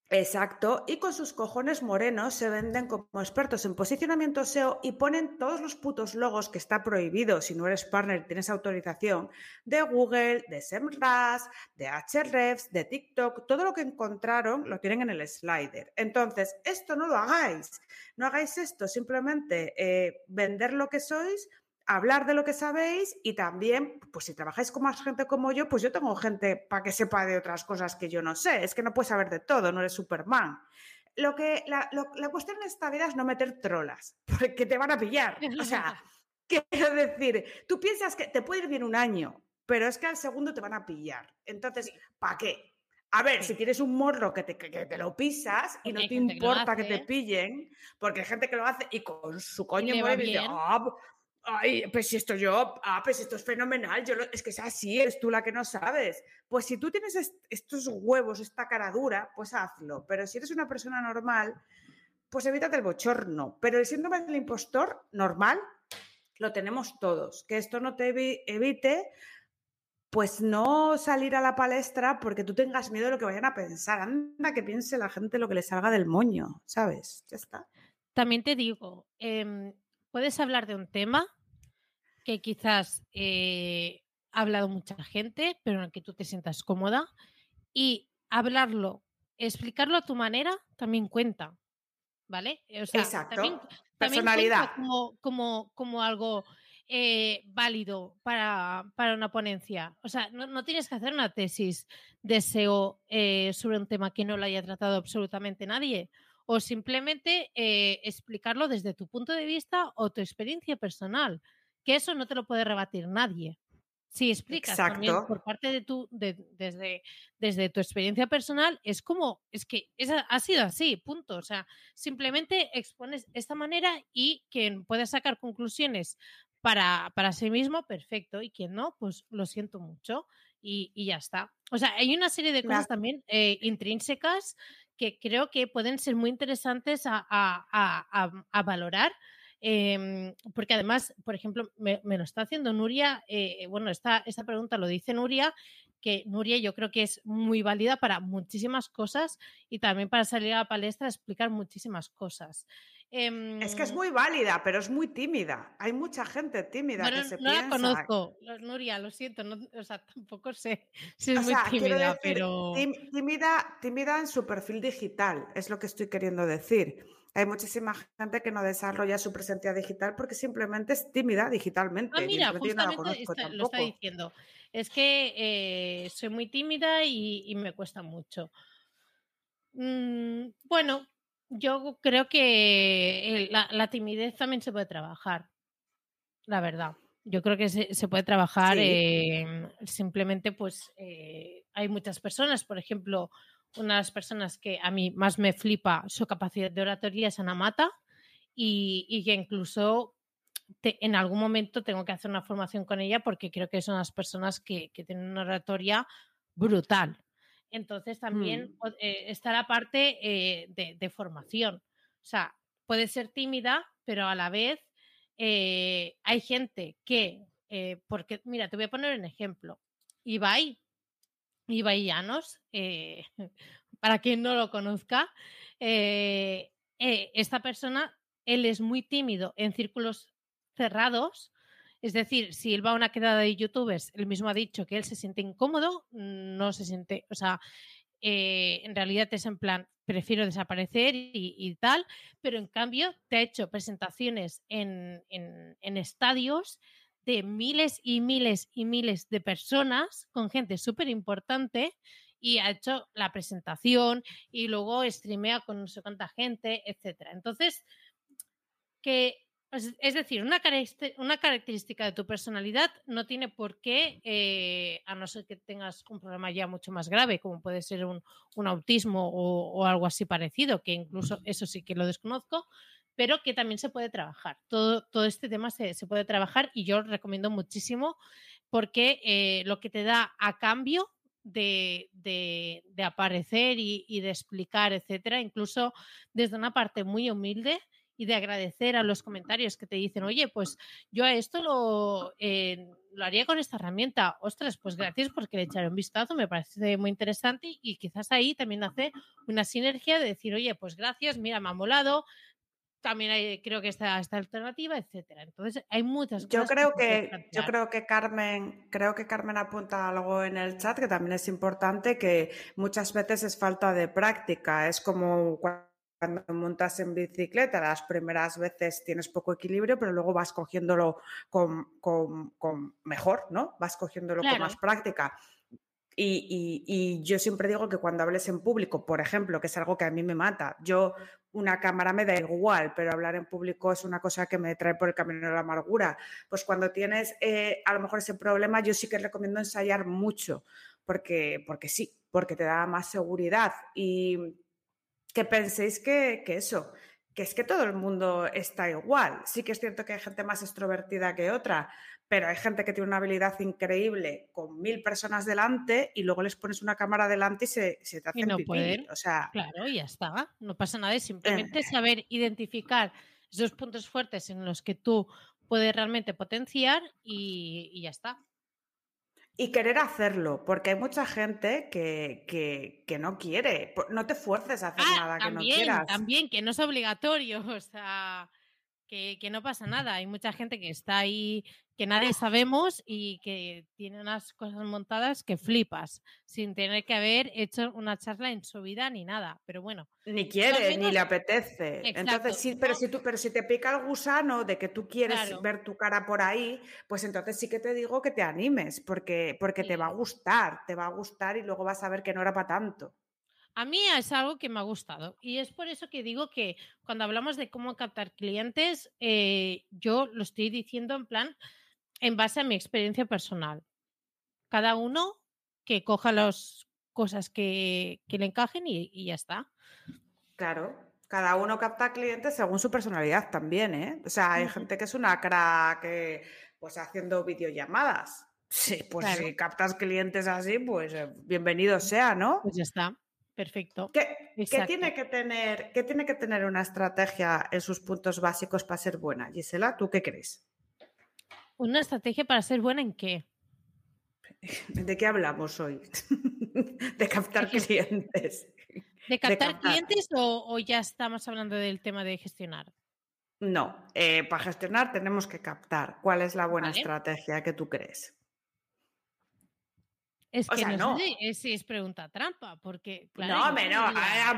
Exacto, y con sus cojones morenos se venden como expertos en posicionamiento SEO y ponen todos los putos logos que está prohibido si no eres partner tienes autorización de Google, de SEMrush, de Ahrefs, de TikTok, todo lo que encontraron lo tienen en el slider. Entonces, esto no lo hagáis, no hagáis esto, simplemente eh, vender lo que sois hablar de lo que sabéis y también, pues si trabajáis con más gente como yo, pues yo tengo gente para que sepa de otras cosas que yo no sé. Es que no puedes saber de todo, no eres Superman. Lo que, la, la cuestión en esta vida es no meter trolas, porque te van a pillar. O sea, quiero decir, tú piensas que te puede ir bien un año, pero es que al segundo te van a pillar. Entonces, ¿para qué? A ver, si tienes un morro que te, te lo pisas y no te importa que, te pillen, porque hay gente que lo hace y con su coño mueve y dice, ah, ay, pues si esto yo, ah, pues esto es fenomenal, yo es que es así, eres tú la que no sabes. Pues si tú tienes estos huevos, esta cara dura, pues hazlo. Pero si eres una persona normal, pues evítate el bochorno. Pero el síndrome del impostor normal lo tenemos todos. Que esto no te evite pues no salir a la palestra porque tú tengas miedo de lo que vayan a pensar. Anda, que piense la gente lo que le salga del moño, ¿sabes? Ya está. También te digo, em, puedes hablar de un tema que quizás eh, ha hablado mucha gente, pero en el que tú te sientas cómoda, y hablarlo, explicarlo a tu manera, también cuenta. ¿Vale? Exacto. Personalidad. como, como, como algo eh, válido para, una ponencia. O sea, no, tienes que hacer una tesis de SEO eh, sobre un tema que no lo haya tratado absolutamente nadie. O simplemente eh, explicarlo desde tu punto de vista o tu experiencia personal, que eso no te lo puede rebatir nadie. Si explicas también por parte de tu, desde, desde tu experiencia personal, es como, es que ha sido así, punto. O sea, simplemente expones esta manera y quien pueda sacar conclusiones para, para sí mismo, perfecto. Y quien no, pues lo siento mucho y, ya está. O sea, hay una serie de cosas también eh, intrínsecas que creo que pueden ser muy interesantes a, valorar. Em, porque además, por ejemplo, me, lo está haciendo Nuria, eh, bueno, esta, esta pregunta lo dice Nuria, que Nuria yo creo que es muy válida para muchísimas cosas y también para salir a la palestra a explicar muchísimas cosas es que es em muy válida, pero es muy tímida. Hay mucha gente tímida que se no piensa. la conozco, Nuria, lo siento, o sea, tampoco sé si es muy tímida, pero. Tímida, tímida en su perfil digital, es lo que estoy queriendo decir. Hay muchísima gente que no desarrolla su presencia digital porque simplemente es tímida digitalmente. Ah, mira, justamente lo está diciendo. Es que eh, soy muy tímida y, me cuesta mucho. Mm, bueno, yo creo que la, timidez también se puede trabajar, la verdad. Yo creo que se, puede trabajar em, simplemente, pues eh, hay muchas personas, por ejemplo, una de las personas que a mí más me flipa su capacidad de oratoria es Ana Mata y, que incluso en algún momento tengo que hacer una formación con ella porque creo que son las personas que, que tienen una oratoria brutal. Entonces también mm. eh, está la parte eh, de, formación. O sea, puede ser tímida, pero a la vez eh, hay gente que, porque, mira, te voy a poner un ejemplo. Ibai, Ibai Llanos, para quien no lo conozca, esta persona, él es muy tímido en círculos cerrados, es decir, si él va a una quedada de youtubers, él mismo ha dicho que él se siente incómodo, no se siente, o sea, eh, en realidad es en plan, prefiero desaparecer y, tal, pero en cambio te ha hecho presentaciones en, en, estadios de miles y miles y miles de personas con gente súper importante y ha hecho la presentación y luego streamea con no sé cuánta gente, etcétera. Entonces, que es decir, una, característica de tu personalidad no tiene por qué, eh, a no ser que tengas un problema ya mucho más grave, como puede ser un, autismo o, algo así parecido, que incluso eso sí que lo desconozco, pero que también se puede trabajar. Todo, este tema se, puede trabajar y yo recomiendo muchísimo porque eh, lo que te da a cambio de, aparecer y, y, de explicar, etcétera, incluso desde una parte muy humilde, y de agradecer a los comentarios que te dicen, oye, pues yo a esto lo, eh, lo haría con esta herramienta. Ostras, pues gracias porque le echaré un vistazo, me parece muy interesante y quizás ahí también hace una sinergia de decir, oye, pues gracias, mira, me ha molado, también hay, creo que está esta alternativa, etcétera. Entonces hay muchas cosas. Yo creo que, yo creo que Carmen, creo que Carmen apunta algo en el chat que también es importante, que muchas veces es falta de práctica. Es como cuando montas en bicicleta, las primeras veces tienes poco equilibrio, pero luego vas cogiéndolo con, mejor, ¿no? Vas cogiéndolo con más práctica. y, yo siempre digo que cuando hables en público, por ejemplo, que es algo que a mí me mata, yo una cámara me da igual, pero hablar en público es una cosa que me trae por el camino de la amargura. Pues cuando tienes eh, a lo mejor ese problema, yo sí que recomiendo ensayar mucho, porque, porque sí, porque te da más seguridad. Y que penséis que, que eso, que es que todo el mundo está igual. Sí que es cierto que hay gente más extrovertida que otra, pero hay gente que tiene una habilidad increíble con mil personas delante y luego les pones una cámara delante y se, se te hacen no pipí. O sea, claro, ya está. No pasa nada. Es simplemente eh. saber identificar esos puntos fuertes en los que tú puedes realmente potenciar y, ya está. Y querer hacerlo, porque hay mucha gente que, que, no quiere. No te fuerces a hacer ah, nada que no quieras. También, que no es obligatorio. O sea, que, no pasa nada. Hay mucha gente que está ahí, que nadie sabemos y que tiene unas cosas montadas que flipas, sin tener que haber hecho una charla en su vida ni nada. Pero bueno. Ni quiere, ni le apetece. entonces, sí, pero si tú, pero si te pica el gusano de que tú quieres ver tu cara por ahí, pues entonces sí que te digo que te animes, porque, porque te va a gustar, te va a gustar y luego vas a ver que no era para tanto. A mí es algo que me ha gustado y es por eso que digo que cuando hablamos de cómo captar clientes, eh, yo lo estoy diciendo en plan en base a mi experiencia personal. Cada uno que coja las cosas que, le encajen y, ya está. Claro, cada uno capta clientes según su personalidad también, ¿eh? O sea, hay gente que es una crack que, pues haciendo videollamadas. Sí, pues si captas clientes así, pues eh, bienvenido sea, ¿no? Pues ya está. Perfecto. ¿Qué, tiene que tener, ¿Qué tiene que tener una estrategia en sus puntos básicos para ser buena? Gisela, ¿tú qué crees? ¿Una estrategia para ser buena en qué? ¿De qué hablamos hoy? de captar clientes. ¿De captar, clientes o, ya estamos hablando del tema de gestionar? No, eh, para gestionar tenemos que captar. ¿Cuál es la buena estrategia que tú crees? Es que no, Sé si es pregunta trampa, porque. no, me no,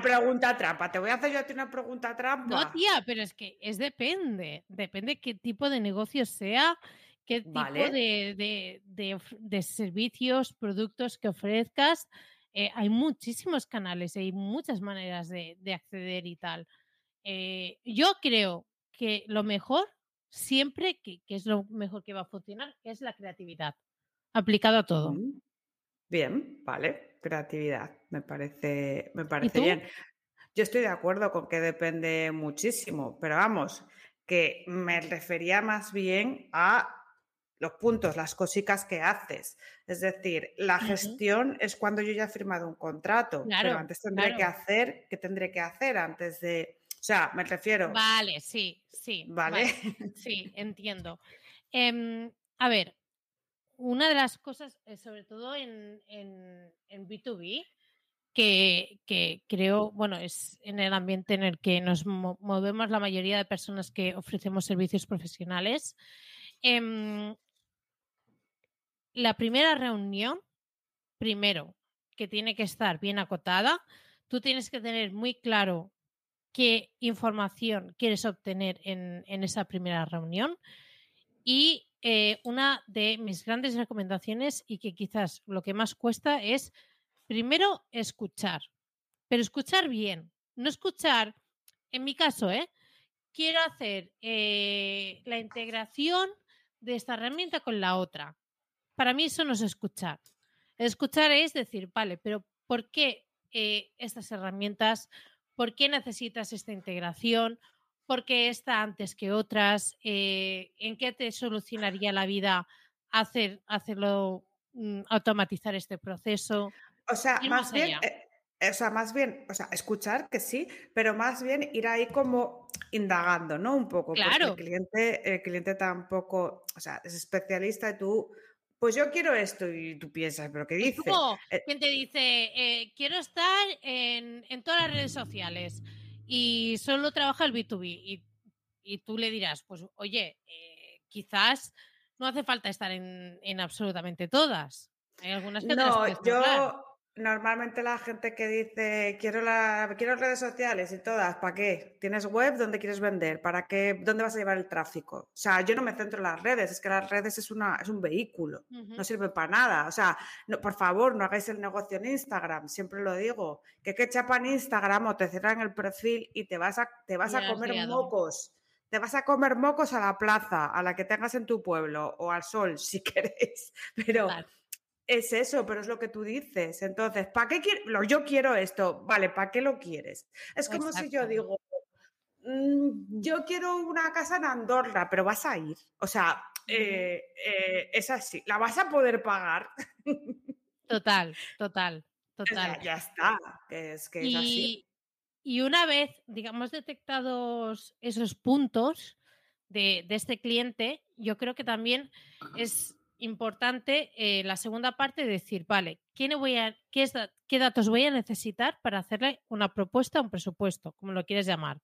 pregunta trampa. Te voy a hacer yo a ti una pregunta trampa. No, tía, pero es que es depende. Depende qué tipo de negocio sea, qué tipo de, de, servicios, productos que ofrezcas. Eh, hay muchísimos canales, hay muchas maneras de, acceder y tal. Eh, yo creo que lo mejor, siempre, que, es lo mejor que va a funcionar, es la creatividad, aplicado a todo. Bien, vale, creatividad, me parece, me parece bien. Yo estoy de acuerdo con que depende muchísimo, pero vamos, que me refería más bien a los puntos, las cositas que haces. Es decir, la gestión es cuando yo ya he firmado un contrato, pero antes tendré que hacer, ¿qué tendré que hacer antes de...? O sea, me refiero... Vale, sí, sí. Vale. sí, entiendo. Em, a ver, una de las cosas, eh, sobre todo en, B2B, que, creo, bueno, es en el ambiente en el que nos movemos la mayoría de personas que ofrecemos servicios profesionales. Em, la primera reunión, primero, que tiene que estar bien acotada, tú tienes que tener muy claro qué información quieres obtener en, esa primera reunión y eh, una de mis grandes recomendaciones y que quizás lo que más cuesta es, primero, escuchar, pero escuchar bien, no escuchar, en mi caso, ¿eh? quiero hacer eh, la integración de esta herramienta con la otra. Para mí eso no es escuchar. Escuchar es decir, vale, pero ¿por qué eh, estas herramientas? ¿Por qué necesitas esta integración? por qué está antes que otras, eh, en qué te solucionaría la vida hacer, hacerlo, mm, automatizar este proceso. O sea, más, bien, eh, o sea, más bien, o sea, escuchar que sí, pero más bien ir ahí como indagando, ¿no? Un poco. Claro. el cliente, el cliente tampoco, o sea, es especialista y tú pues yo quiero esto y tú piensas, pero ¿qué dice? Eh ¿Quién te dice, quiero estar en, en, todas las redes sociales? y solo trabaja el B2B. Y, y tú le dirás, pues oye, eh, quizás no hace falta estar en, en absolutamente todas. Hay algunas que No, yo, normalmente la gente que dice quiero la quiero redes sociales y todas, ¿para qué? ¿Tienes web donde quieres vender? ¿Para qué? ¿Dónde vas a llevar el tráfico? O sea, yo no me centro en las redes, es que las redes es una es un vehículo, no sirve para nada. O sea, no, por favor, no hagáis el negocio en Instagram, siempre lo digo, que que chapan Instagram o te cierran el perfil y te vas a te vas a comer mocos. Te vas a comer mocos a la plaza, a la que tengas en tu pueblo o al sol, si queréis. Pero es eso, pero es lo que tú dices. Entonces, ¿para qué quiero? Yo quiero esto. Vale, ¿para qué lo quieres? Es como si yo digo, mm, yo quiero una casa en Andorra, pero vas a ir. O sea, eh, eh, es así. ¿La vas a poder pagar? Total, total, total. ya está. Es que es así. Y una vez, digamos, detectados esos puntos de, de este cliente, yo creo que también es importante eh, la segunda parte decir, vale, ¿qué, voy a, qué, ¿qué, datos voy a necesitar para hacerle una propuesta, un presupuesto, como lo quieres llamar?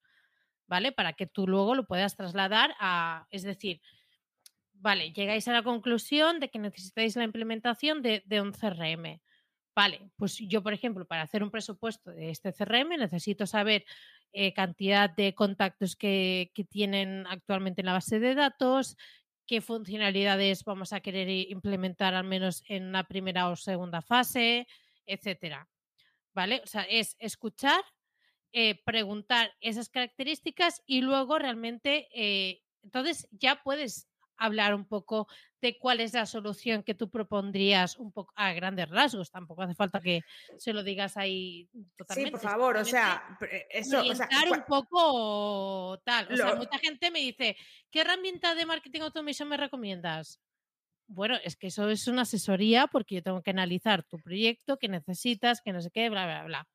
¿Vale? Para que tú luego lo puedas trasladar a, es decir, vale, llegáis a la conclusión de que necesitáis la implementación de, de un CRM. Vale, pues yo, por ejemplo, para hacer un presupuesto de este CRM necesito saber eh, cantidad de contactos que, que, tienen actualmente en la base de datos, qué funcionalidades vamos a querer implementar al menos en la primera o segunda fase, etcétera. ¿Vale? O sea, es escuchar, eh, preguntar esas características y luego realmente, eh, entonces ya puedes hablar un poco de cuál es la solución que tú propondrías un poco a grandes rasgos. Tampoco hace falta que se lo digas ahí totalmente. Sí, por favor, o sea, eh, eso. O sea, un poco tal. O sea, mucha gente me dice, ¿qué herramienta de marketing automation me recomiendas? Bueno, es que eso es una asesoría porque yo tengo que analizar tu proyecto, qué necesitas, qué no sé qué, bla, bla, bla.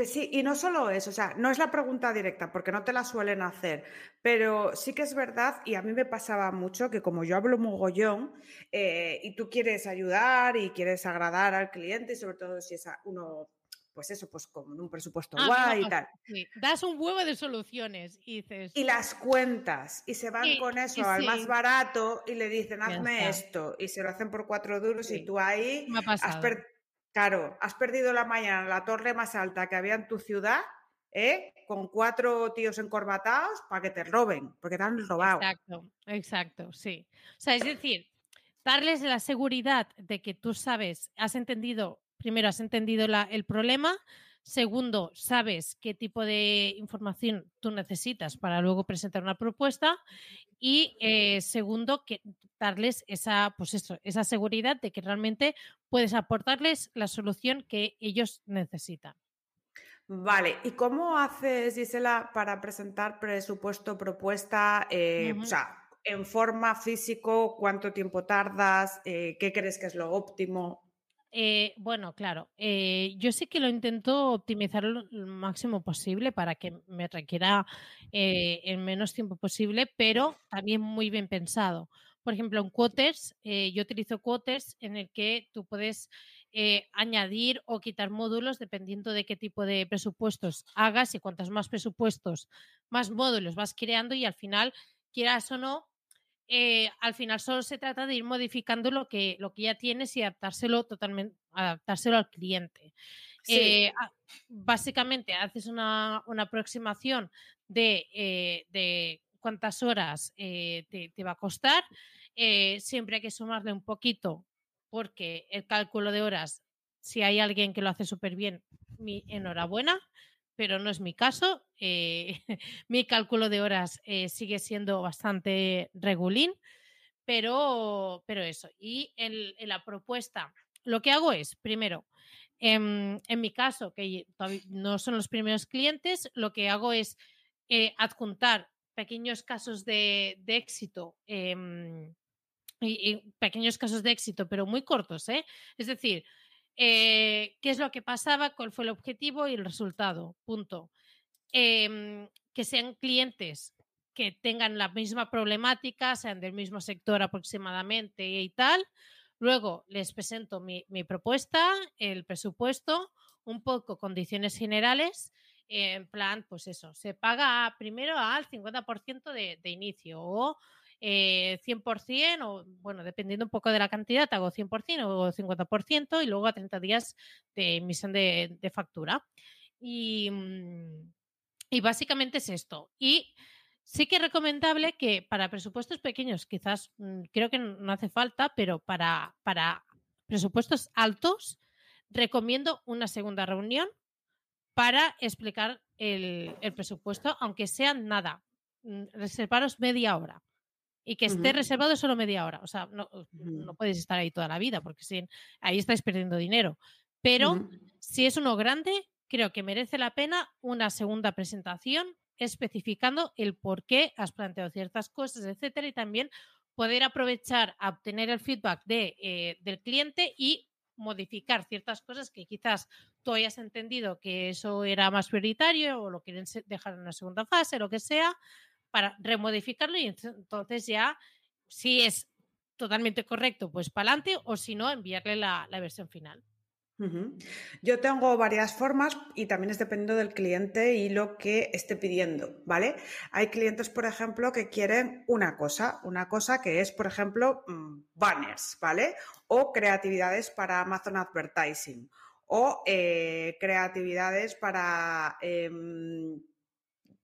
Pues sí, y no solo eso, o sea, no es la pregunta directa porque no te la suelen hacer, pero sí que es verdad, y a mí me pasaba mucho que como yo hablo mogollón eh, y tú quieres ayudar y quieres agradar al cliente, sobre todo si es uno, pues eso, pues con un presupuesto ah, guay y tal. Das un huevo de soluciones y dices. Y las cuentas y se van con eso al más barato y le dicen, hazme esto, y se lo hacen por cuatro duros y tú ahí has, Claro, has perdido la mañana la torre más alta que había en tu ciudad, ¿eh? con cuatro tíos encorbatados para que te roben, porque te han robado. Exacto, exacto, sí. O sea, es decir, darles la seguridad de que tú sabes, has entendido, primero has entendido el problema, segundo, sabes qué tipo de información tú necesitas para luego presentar una propuesta y eh, segundo, que darles esa, pues eso, esa seguridad de que realmente puedes aportarles la solución que ellos necesitan. Vale, ¿y cómo haces, Gisela, para presentar presupuesto, propuesta? Eh, o sea, en forma físico, ¿cuánto tiempo tardas? Eh, ¿Qué crees que es lo óptimo? Eh, bueno, claro, eh, yo sí que lo intento optimizar lo, máximo posible para que me requiera eh, el menos tiempo posible, pero también muy bien pensado. Por ejemplo, en Quoters, yo utilizo Quoters en el que tú puedes añadir o quitar módulos dependiendo de qué tipo de presupuestos hagas y cuantos más presupuestos, más módulos vas creando y al final, quieras o no, eh, al final solo se trata de ir modificando lo que, lo que ya tienes y adaptárselo totalmente, adaptárselo al cliente. Eh, básicamente haces una, aproximación eh, de, cuántas horas te, va a costar. siempre hay que sumarle un poquito porque el cálculo de horas, si hay alguien que lo hace súper bien, mi enhorabuena pero no es mi caso. Eh, mi cálculo de horas eh, sigue siendo bastante regulín, pero, pero eso. Y en, la propuesta, lo que hago es, primero, en, mi caso, que no son los primeros clientes, lo que hago es eh, adjuntar pequeños casos de, éxito. Em, pequeños casos de éxito, pero muy cortos. Es decir, eh, qué es lo que pasaba, cuál fue el objetivo y el resultado. Punto. Em, que sean clientes que tengan la misma problemática, sean del mismo sector aproximadamente y tal. Luego les presento mi, propuesta, el presupuesto, un poco condiciones generales. en plan, pues eso, se paga primero al 50% de, de inicio o eh, 100% o, bueno, dependiendo un poco de la cantidad, hago 100% o 50% y luego a 30 días de emisión de, factura. Y, mm, y básicamente es esto. Y sí que es recomendable que para presupuestos pequeños, quizás mm, creo que no hace falta, pero para, para presupuestos altos, recomiendo una segunda reunión para explicar el, el presupuesto, aunque sea nada. mm, Reservaros media hora. Y que esté reservado solo media hora. O sea, no, Ujú. no podéis estar ahí toda la vida, porque si, ahí estáis perdiendo dinero. Pero si es uno grande, creo que merece la pena una segunda presentación especificando el por qué has planteado ciertas cosas, etcétera, y también poder aprovechar a obtener el feedback de, eh, del cliente y modificar ciertas cosas que quizás tú hayas entendido que eso era más prioritario o lo quieren dejar en una segunda fase, lo que sea, para remodificarlo y ent- entonces ya, si es totalmente correcto, pues para adelante o si no, enviarle la, la versión final. Yo tengo varias formas y también es dependiendo del cliente y lo que esté pidiendo, ¿vale? Hay clientes, por ejemplo, que quieren una cosa, una cosa que es, por ejemplo, mm, banners, ¿vale? O creatividades para Amazon Advertising o eh, creatividades para em,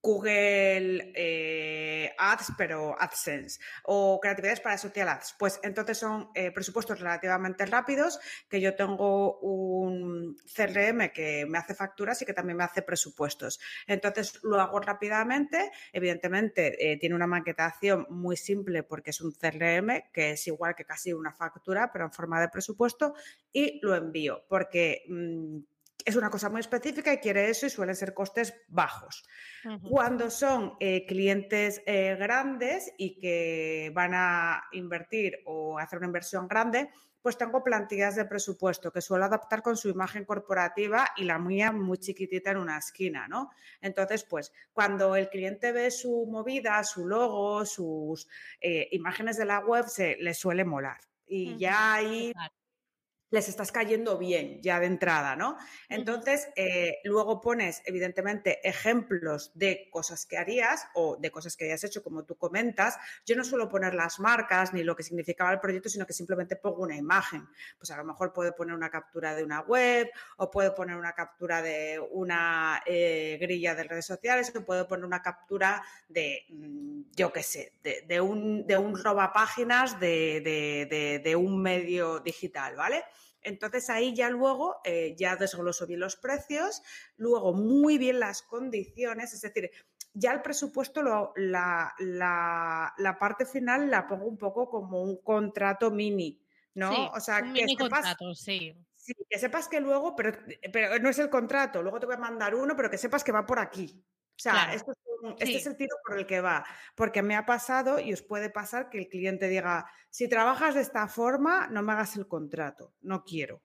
Google eh, Ads, pero AdSense, o creatividades para Social Ads. Pues entonces son eh, presupuestos relativamente rápidos, que yo tengo un CRM que me hace facturas y que también me hace presupuestos. Entonces lo hago rápidamente, evidentemente eh, tiene una maquetación muy simple porque es un CRM que es igual que casi una factura, pero en forma de presupuesto, y lo envío porque... mm, es una cosa muy específica y quiere eso y suelen ser costes bajos. Cuando son eh, clientes eh, grandes y que van a invertir o hacer una inversión grande, pues tengo plantillas de presupuesto que suelo adaptar con su imagen corporativa y la mía muy chiquitita en una esquina, ¿no? Entonces, pues cuando el cliente ve su movida, su logo, sus eh, imágenes de la web, se le suele molar. Y ya ahí. Les estás cayendo bien ya de entrada, ¿no? Entonces, eh, luego pones, evidentemente, ejemplos de cosas que harías o de cosas que hayas hecho, como tú comentas. Yo no suelo poner las marcas ni lo que significaba el proyecto, sino que simplemente pongo una imagen. Pues a lo mejor puedo poner una captura de una web o puedo poner una captura de una eh, grilla de redes sociales o puedo poner una captura de, mm, yo qué sé, de, de un, de un robapáginas de, de, de, de un medio digital, ¿vale? Entonces ahí ya luego eh, ya desgloso bien los precios, luego muy bien las condiciones, es decir, ya el presupuesto, lo- la, la- la parte final la pongo un poco como un contrato mini, ¿no? Sí, o sea, un que mini sepas, contrato, sí. sí, que sepas que luego, pero, pero no es el contrato, luego te voy a mandar uno, pero que sepas que va por aquí. O sea, Claro, esto es un- este sí. es el tiro por el que va, porque me ha pasado y os puede pasar que el cliente diga, si trabajas de esta forma, no me hagas el contrato, no quiero.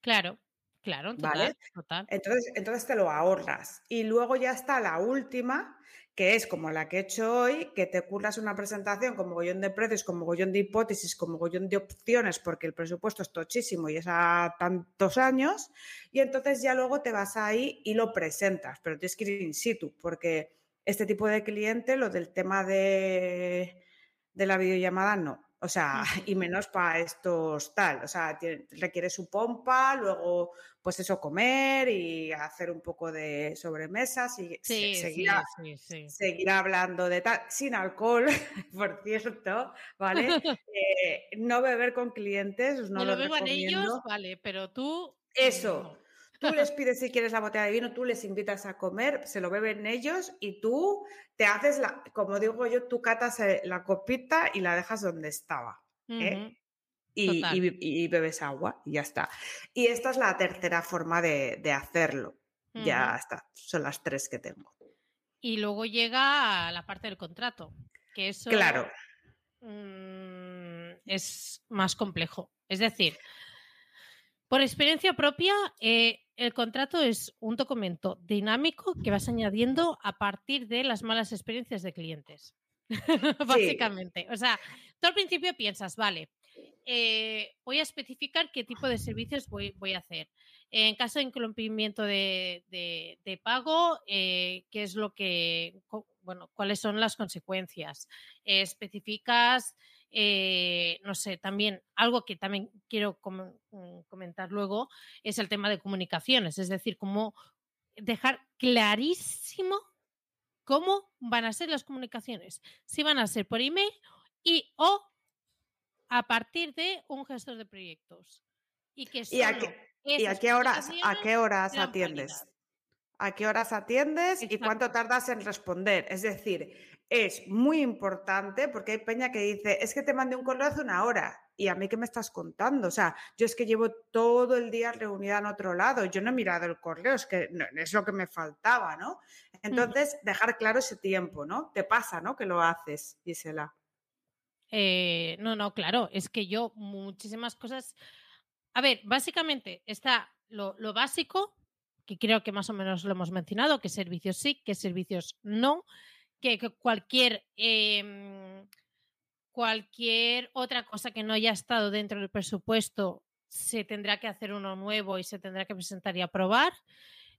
Claro, claro, total, ¿Vale? total. Entonces, entonces te lo ahorras. Y luego ya está la última, que es como la que he hecho hoy, que te curras una presentación con mogollón de precios, con mogollón de hipótesis, con mogollón de opciones, porque el presupuesto es tochísimo y es a tantos años, y entonces ya luego te vas ahí y lo presentas, pero tienes que ir in situ, porque este tipo de cliente, lo del tema de, de la videollamada, no. O sea, y menos para estos tal. O sea, tiene- requiere su pompa, luego, pues eso, comer y hacer un poco de sobremesas y Sí, sí, seguir, a- sí, sí. seguir hablando de tal, sin alcohol, por cierto, ¿vale? Eh, no beber con clientes, no Me lo lo beban ellos, recomiendo. vale, pero tú Eso. no. Tú les pides si quieres la botella de vino, tú les invitas a comer, se lo beben ellos y tú te haces la, como digo yo, tú catas eh, la copita y la dejas donde estaba. ¿eh? Y, bebes agua y ya está. Y esta es la tercera forma de, de hacerlo. Ya está, son las tres que tengo. Y luego llega a la parte del contrato, que eso Claro, mm, es más complejo. Es decir, por experiencia propia, eh, el contrato es un documento dinámico que vas añadiendo a partir de las malas experiencias de clientes. Básicamente. O sea, tú al principio piensas, vale, eh, voy a especificar qué tipo de servicios voy, voy a hacer. En caso de incumplimiento de, de, pago, eh, ¿qué es lo que, bueno, cuáles son las consecuencias? Eh, especificas, eh, no sé, también algo que también quiero mm, comentar luego es el tema de comunicaciones, es decir, cómo dejar clarísimo cómo van a ser las comunicaciones, si van a ser por email y o a partir de un gestor de proyectos. Y, que ¿Y, a, qué, horas, a qué horas atiendes? ¿A qué horas atiendes y cuánto tardas en responder? Es decir, es muy importante porque hay peña que dice, es que te mandé un correo hace una hora y a mí qué me estás contando. O sea, yo es que llevo todo el día reunida en otro lado, yo no he mirado el correo, es que es lo que me faltaba, ¿no? Entonces, dejar claro ese tiempo, ¿no? Te pasa, ¿no? Que lo haces, Gisela. Eh, no, no, claro, es que yo muchísimas cosas. A ver, básicamente está lo, básico, que creo que más o menos lo hemos mencionado, que servicios sí, que servicios no, que, cualquier, em, cualquier otra cosa que no haya estado dentro del presupuesto se tendrá que hacer uno nuevo y se tendrá que presentar y aprobar.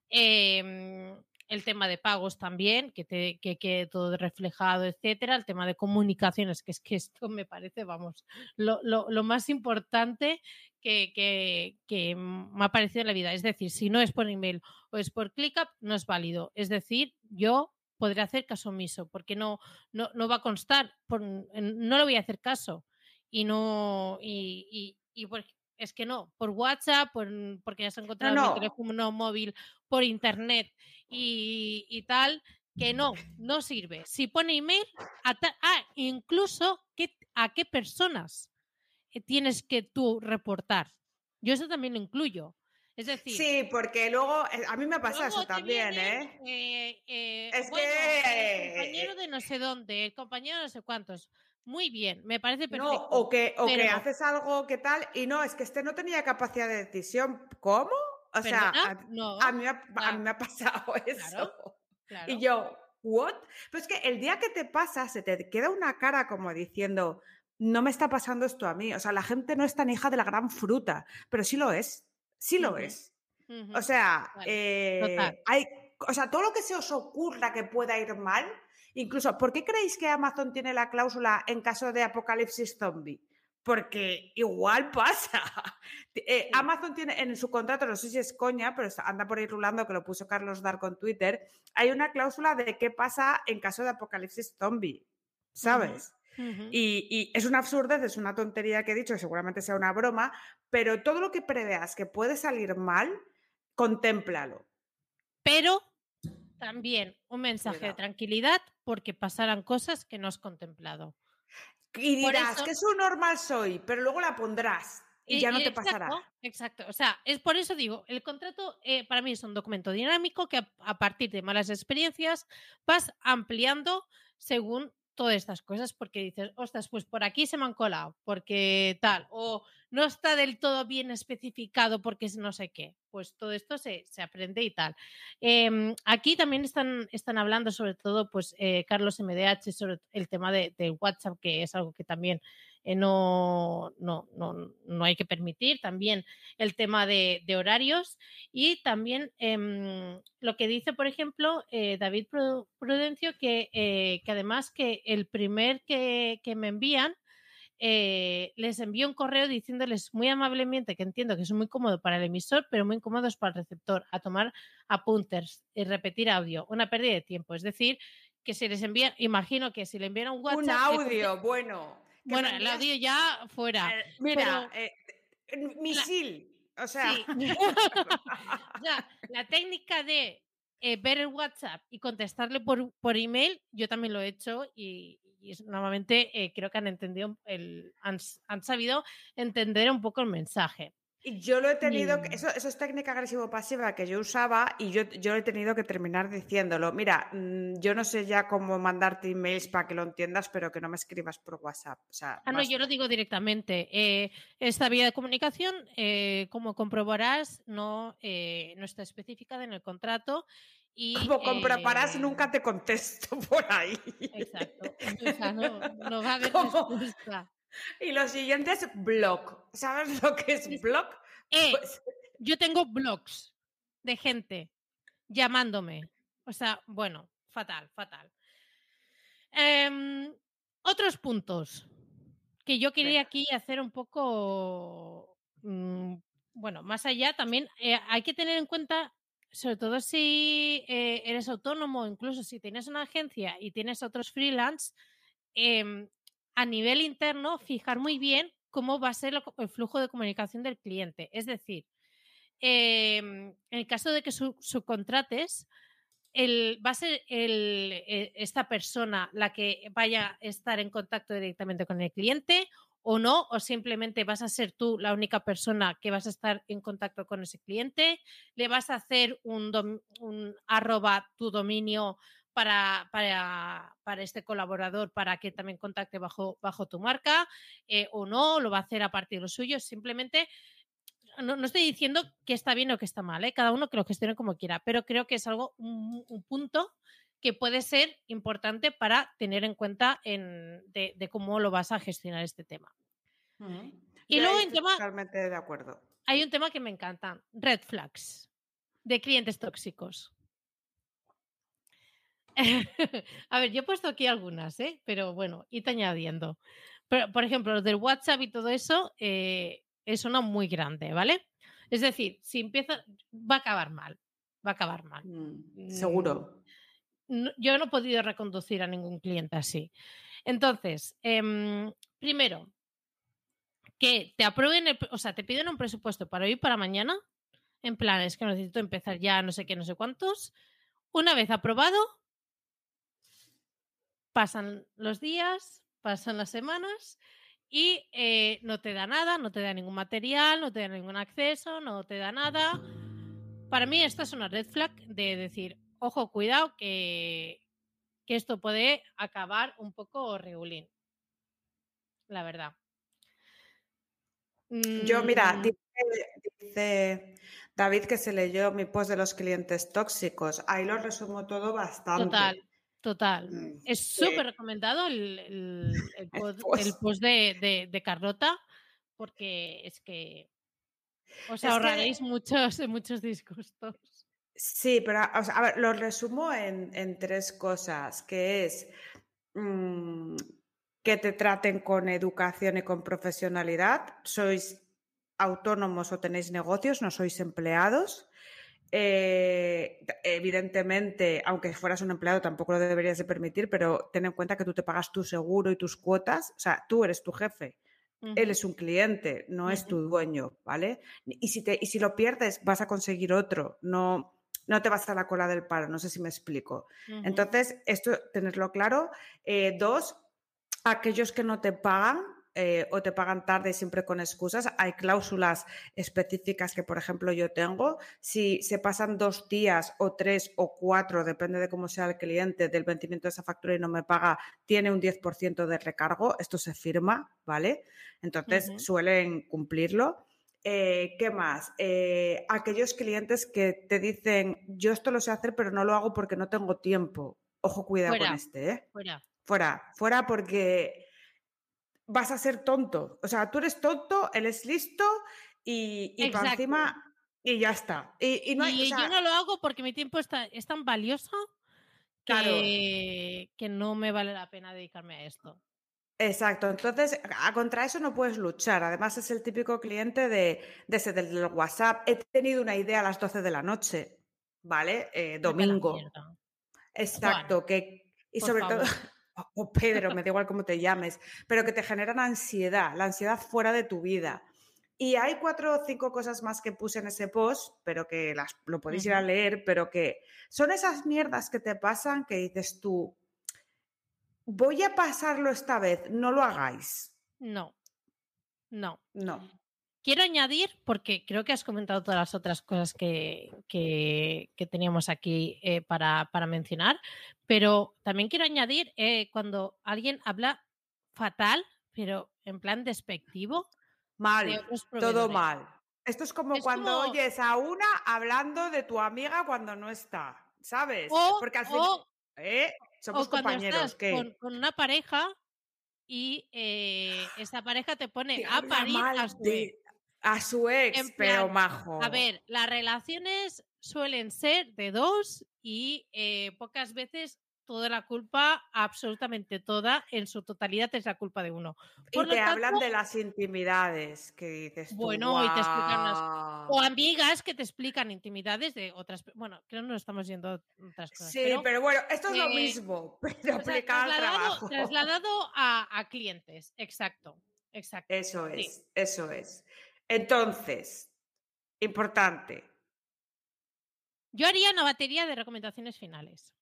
Em, el tema de pagos también, que, te, que quede todo reflejado, etcétera, el tema de comunicaciones, que es que esto me parece, vamos, lo, más importante que, me ha parecido en la vida. Es decir, si no es por email o es por ClickUp, no es válido. Es decir, yo podré hacer caso omiso, porque no, no, no va a constar, no le voy a hacer caso. Y no, y, y, es que no, por WhatsApp, porque ya se ha encontrado mi teléfono móvil, por internet y, tal, que no, no sirve. Si pone email, ah, incluso a qué personas eh, tienes que tú reportar. Yo eso también lo incluyo. Es decir, sí, porque luego eh, a mí me pasa eso también, ¿eh? ¿eh? es que el compañero de no sé dónde, el compañero de no sé cuántos. Muy bien, me parece perfecto. No, o que, o que haces algo que tal y no, es que este no tenía capacidad de decisión. ¿Cómo? O sea, a, mí, me ha pasado eso. Y yo, ¿what? Pues es que el día que te pasa, se te queda una cara como diciendo, no me está pasando esto a mí. O sea, la gente no es tan hija de la gran fruta, pero sí lo es. Sí lo es. O sea, eh, hay, o sea, todo lo que se os ocurra que pueda ir mal, incluso, ¿por qué creéis que Amazon tiene la cláusula en caso de apocalipsis zombie? porque igual pasa. Eh, Amazon tiene en su contrato, no sé si es coña, pero anda por ahí rulando que lo puso Carlos Dar con Twitter, hay una cláusula de qué pasa en caso de apocalipsis zombie, ¿sabes? Y, es una absurdez, es una tontería que he dicho, que seguramente sea una broma, pero todo lo que preveas que puede salir mal, contémplalo. Pero también un mensaje de tranquilidad porque pasarán cosas que no has contemplado. Y dirás que es un normal soy, pero luego la pondrás y, ya no te pasará. Exacto. O sea, es por eso digo, el contrato eh, para mí es un documento dinámico que a, partir de malas experiencias vas ampliando según todas estas cosas, porque dices, ostras, pues por aquí se me han colado, porque tal, o no está del todo bien especificado porque es no sé qué. Pues todo esto se, aprende y tal. Em, aquí también están, están hablando sobre todo, pues, eh, Carlos MDH, sobre el tema de, WhatsApp, que es algo que también eh, no, no, no, hay que permitir. También el tema de, horarios y también em, lo que dice, por ejemplo, eh, David Prudencio, que, que además que el primer que, que me envían eh, les envío un correo diciéndoles muy amablemente que entiendo que es muy cómodo para el emisor, pero muy incómodos para el receptor, a tomar apunters y repetir audio, una pérdida de tiempo. Es decir, que si les envía, imagino que si le envían un WhatsApp. Un audio, bueno. Bueno, el audio ya fuera. Eh, mira, eh, misil. O sea. la técnica de ver el WhatsApp y contestarle por, por email, yo también lo he hecho y, y normalmente eh, creo que han entendido, el, han, sabido entender un poco el mensaje. Y yo lo he tenido, eso, es técnica agresivo-pasiva que yo usaba y yo, yo he tenido que terminar diciéndolo. Mira, mm, yo no sé ya cómo mandarte emails para que lo entiendas, pero que no me escribas por WhatsApp. O sea, ah, no, yo lo digo directamente. Eh, esta vía de comunicación, eh, como comprobarás, no, no está especificada en el contrato como compraparás, nunca te contesto por ahí. Exacto. no, va a haber respuesta. Y lo siguiente es blog. ¿Sabes lo que es blog? Eh, pues yo tengo blogs de gente llamándome. O sea, bueno, fatal, fatal. Em, otros puntos que yo quería aquí hacer un poco, mm, bueno, más allá también eh, hay que tener en cuenta, sobre todo si eh, eres autónomo, incluso si tienes una agencia y tienes otros freelance, em, a nivel interno, fijar muy bien cómo va a ser el flujo de comunicación del cliente. Es decir, em, en el caso de que subcontrates, va a ser eh, esta persona la que vaya a estar en contacto directamente con el cliente o no, o simplemente vas a ser tú la única persona que vas a estar en contacto con ese cliente, le vas a hacer un, arroba tu dominio para, para, este colaborador para que también contacte bajo, bajo tu marca eh, o no, lo va a hacer a partir de lo suyo, simplemente no, estoy diciendo que está bien o que está mal, ¿eh? cada uno que lo gestione como quiera, pero creo que es algo, un, punto que puede ser importante para tener en cuenta de, cómo lo vas a gestionar este tema. Y luego en tema, totalmente de acuerdo. Hay un tema que me encanta, red flags de clientes tóxicos. a ver, yo he puesto aquí algunas, ¿eh? pero bueno, te añadiendo. Pero, por ejemplo, los del WhatsApp y todo eso, eh, es una muy grande, ¿vale? Es decir, si empieza, va a acabar mal, va a acabar mal. Mm, seguro. yo no he podido reconducir a ningún cliente así. Entonces, em, primero, que te aprueben, o sea, te piden un presupuesto para hoy para mañana, en plan, es que necesito empezar ya no sé qué, no sé cuántos. Una vez aprobado, pasan los días, pasan las semanas y eh, no te da nada, no te da ningún material, no te da ningún acceso, no te da nada. Para mí esta es una red flag de decir, ojo, cuidado, que, que esto puede acabar un poco regulín. La verdad. Yo, mira, mm. dice, David que se leyó mi post de los clientes tóxicos. Ahí lo resumo todo bastante. Total. Total. Mm, es súper recomendado el, el, post, de, de, Carlota porque es que os ahorraréis muchos, muchos disgustos. Sí, pero a ver, lo resumo en, tres cosas, que es mm, que te traten con educación y con profesionalidad, sois autónomos o tenéis negocios, no sois empleados. Eh, evidentemente, aunque fueras un empleado, tampoco lo deberías de permitir, pero ten en cuenta que tú te pagas tu seguro y tus cuotas. O sea, tú eres tu jefe. Él es un cliente, no es tu dueño, ¿vale? Y si, te, y si lo pierdes, vas a conseguir otro. No, no te vas a la cola del paro, no sé si me explico. Entonces, esto, tenerlo claro. Eh, dos, aquellos que no te pagan, eh, o te pagan tarde siempre con excusas. Hay cláusulas específicas que, por ejemplo, yo tengo. Si se pasan dos días o tres o cuatro, depende de cómo sea el cliente, del vencimiento de esa factura y no me paga, tiene un 10% de recargo. Esto se firma, ¿vale? Entonces suelen cumplirlo. Eh, ¿Qué más? Eh, aquellos clientes que te dicen, yo esto lo sé hacer, pero no lo hago porque no tengo tiempo. Ojo, cuidado con este, ¿eh? Fuera. Fuera, fuera porque vas a ser tonto. O sea, tú eres tonto, él es listo y, y por encima y ya está. Y, yo no lo hago porque mi tiempo está, es tan valioso que, que no me vale la pena dedicarme a esto. Exacto, entonces a contra eso no puedes luchar. Además es el típico cliente de, de ese del WhatsApp. He tenido una idea a las 12 de la noche, ¿vale? Eh, domingo. Exacto, que y sobre todo o Pedro, me da igual cómo te llames, pero que te generan ansiedad, la ansiedad fuera de tu vida. Y hay cuatro o cinco cosas más que puse en ese post, pero que las, lo podéis ir a leer, pero que son esas mierdas que te pasan que dices tú, voy a pasarlo esta vez, no lo hagáis. No, no. No. Quiero añadir, porque creo que has comentado todas las otras cosas que, teníamos aquí eh, para, mencionar, pero también quiero añadir eh, cuando alguien habla fatal, pero en plan despectivo. Mal, todo mal. Esto es como cuando oyes a una hablando de tu amiga cuando no está, ¿sabes? Porque al final... ¿eh? Somos compañeros. Con, con, una pareja y esa pareja te pone a parir a su A su ex, En pero plan, majo. A ver, las relaciones suelen ser de dos y eh, pocas veces toda la culpa, absolutamente toda, en su totalidad es la culpa de uno. Y Por lo te hablan de las intimidades, que dices tú, Bueno, y te explican "Guau". o amigas que te explican intimidades de otras. Bueno, creo que no estamos yendo a otras cosas. Sí, pero, pero, bueno, esto es lo eh, mismo, pero sea, al trasladado, trabajo. trasladado a, a clientes. Exacto, exacto. Eso sí. es, eso es. Entonces, importante, Yo haría una batería de recomendaciones finales.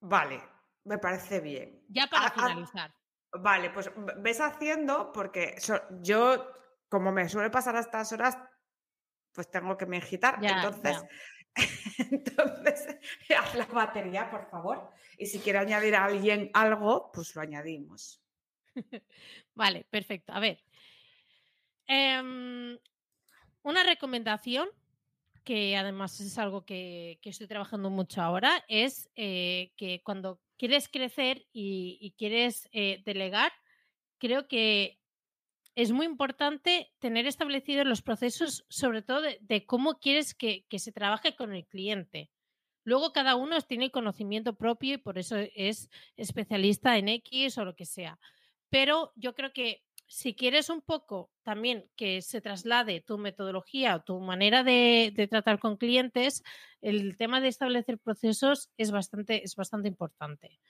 vale, me parece bien. Ya para Ah, ah, finalizar. Vale, pues ves haciendo, porque so- yo, como me suele pasar a estas horas, pues tengo que me agitar. Ya, entonces, entonces, haz la batería, por favor. Y si quiere añadir a alguien algo, pues lo añadimos. Vale, perfecto. A ver. Em, una recomendación, que además es algo que, que estoy trabajando mucho ahora, es eh, que cuando quieres crecer y, quieres eh, delegar, creo que es muy importante tener establecidos los procesos, sobre todo de, cómo quieres que, que se trabaje con el cliente. Luego cada uno tiene conocimiento propio y por eso es especialista en X o lo que sea. Pero yo creo que si quieres un poco también que se traslade tu metodología o tu manera de, tratar con clientes, el tema de establecer procesos es bastante, es bastante importante.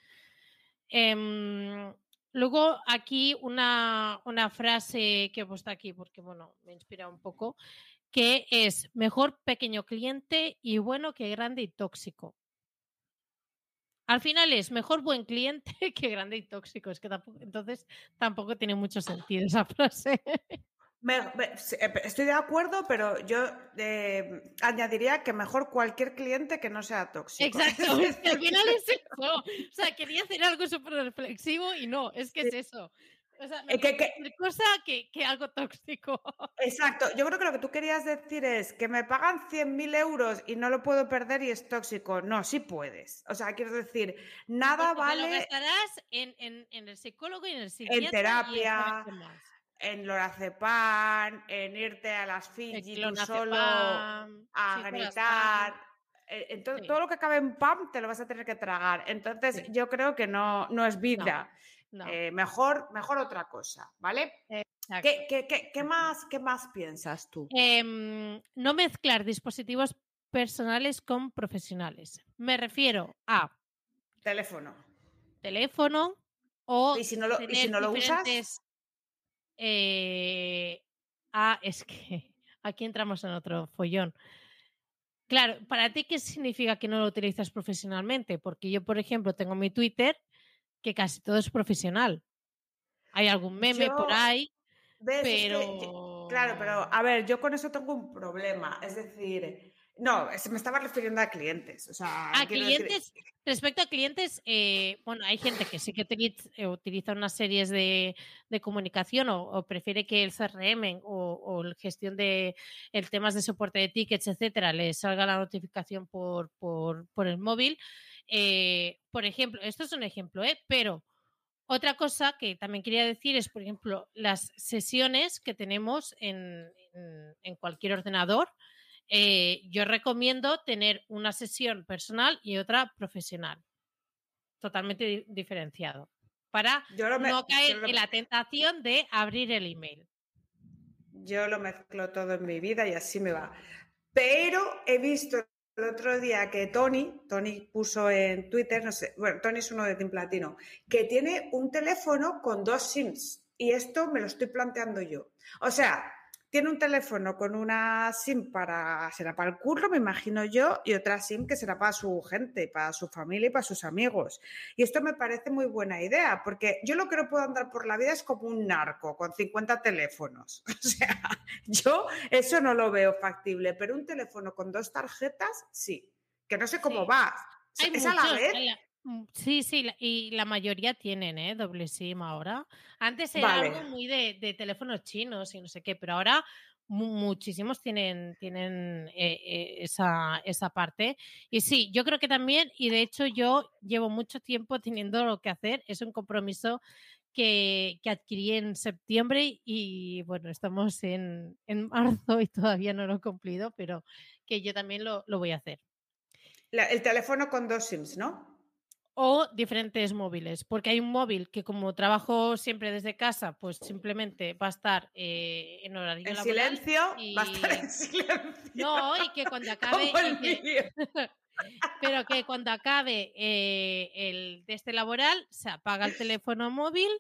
Em, luego aquí una, una frase que he puesto aquí porque bueno, me inspira un poco, que es mejor pequeño cliente y bueno que grande y tóxico. Al final es mejor buen cliente que grande y tóxico. Es que tampoco, entonces tampoco tiene mucho sentido esa frase. Me- eh, estoy de acuerdo, pero yo eh, añadiría que mejor cualquier cliente que no sea tóxico. Exacto, es que al final es eso. O sea, quería hacer algo súper reflexivo y no, es que es eso. O sea, Eh, que- que- cosa que, que algo tóxico. Exacto, yo creo que lo que tú querías decir es que me pagan 100.000 euros y no lo puedo perder y es tóxico. No, sí puedes. O sea, quiero decir, nada Porque te lo vale gastarás en, en- en el psicólogo y en el psiquiatra. y terapia, en lorazepam, en irte a las Fiji tú solo a sí, gritar. eh, en Sí. Todo lo que acabe en PAM te lo vas a tener que tragar. Entonces, Sí. yo creo que no, no es vida. No, Eh, mejor, mejor otra cosa, ¿vale? ¿Qué, qué- qué- qué más, ¿Qué más piensas tú? Em, no mezclar dispositivos personales con profesionales. Me refiero a Teléfono. teléfono o ¿Y si no lo, y si no lo usas? eh, ah, es que aquí entramos en otro follón. Claro, ¿para ti qué significa que no lo utilizas profesionalmente? Porque yo, por ejemplo, tengo mi Twitter que casi todo es profesional. Hay algún meme por ahí, ¿Ves? Es que pero... claro, pero a ver, yo con eso tengo un problema. Es decir, no, me estaba refiriendo a clientes. O sea, A decir- clientes, respecto a clientes, eh, bueno, hay gente que sí que eh, utiliza unas series de, de comunicación o, o prefiere que el CRM o, o el gestión de el temas de soporte de tickets, etcétera, le salga la notificación por, por, por el móvil. Eh, por ejemplo, esto es un ejemplo, ¿eh? pero otra cosa que también quería decir es, por ejemplo, las sesiones que tenemos en, en- en cualquier ordenador. Eh, yo recomiendo tener una sesión personal y otra profesional, totalmente di- diferenciado, para me- no caer en la tentación de abrir el email. yo lo mezclo todo en mi vida y así me va. Pero he visto el otro día que Tony, Tony puso en Twitter, no sé, bueno, Tony es uno de Team Platino, que tiene un teléfono con dos SIMs. Y esto me lo estoy planteando yo. O sea, tiene un teléfono con una SIM para, será para el curro, me imagino yo, y otra SIM que será para su gente, para su familia y para sus amigos. Y esto me parece muy buena idea, porque yo lo que no puedo andar por la vida es como un narco con 50 teléfonos. O sea, yo eso no lo veo factible, pero un teléfono con dos tarjetas, sí. Que no sé cómo Sí. va. Hay ¿Es a la vez? Mm, Sí, sí, y la mayoría tienen, ¿eh? Doble SIM ahora. Antes era Vale. algo muy de, de teléfonos chinos y no sé qué, pero ahora mu- muchísimos tienen, tienen eh, eh, esa, esa parte. Y sí, yo creo que también, y de hecho yo llevo mucho tiempo teniendo lo que hacer, es un compromiso que, que adquirí en septiembre y bueno, estamos en, en, marzo y todavía no lo he cumplido, pero que yo también lo, lo voy a hacer. La, el teléfono con dos SIMs, ¿no? O diferentes móviles, porque hay un móvil que como trabajo siempre desde casa, pues simplemente va a estar eh, en horario en laboral silencio, y... va a estar en silencio. No, y que cuando acabe... El que-. Pero que cuando acabe eh, el de este laboral, se apaga el teléfono móvil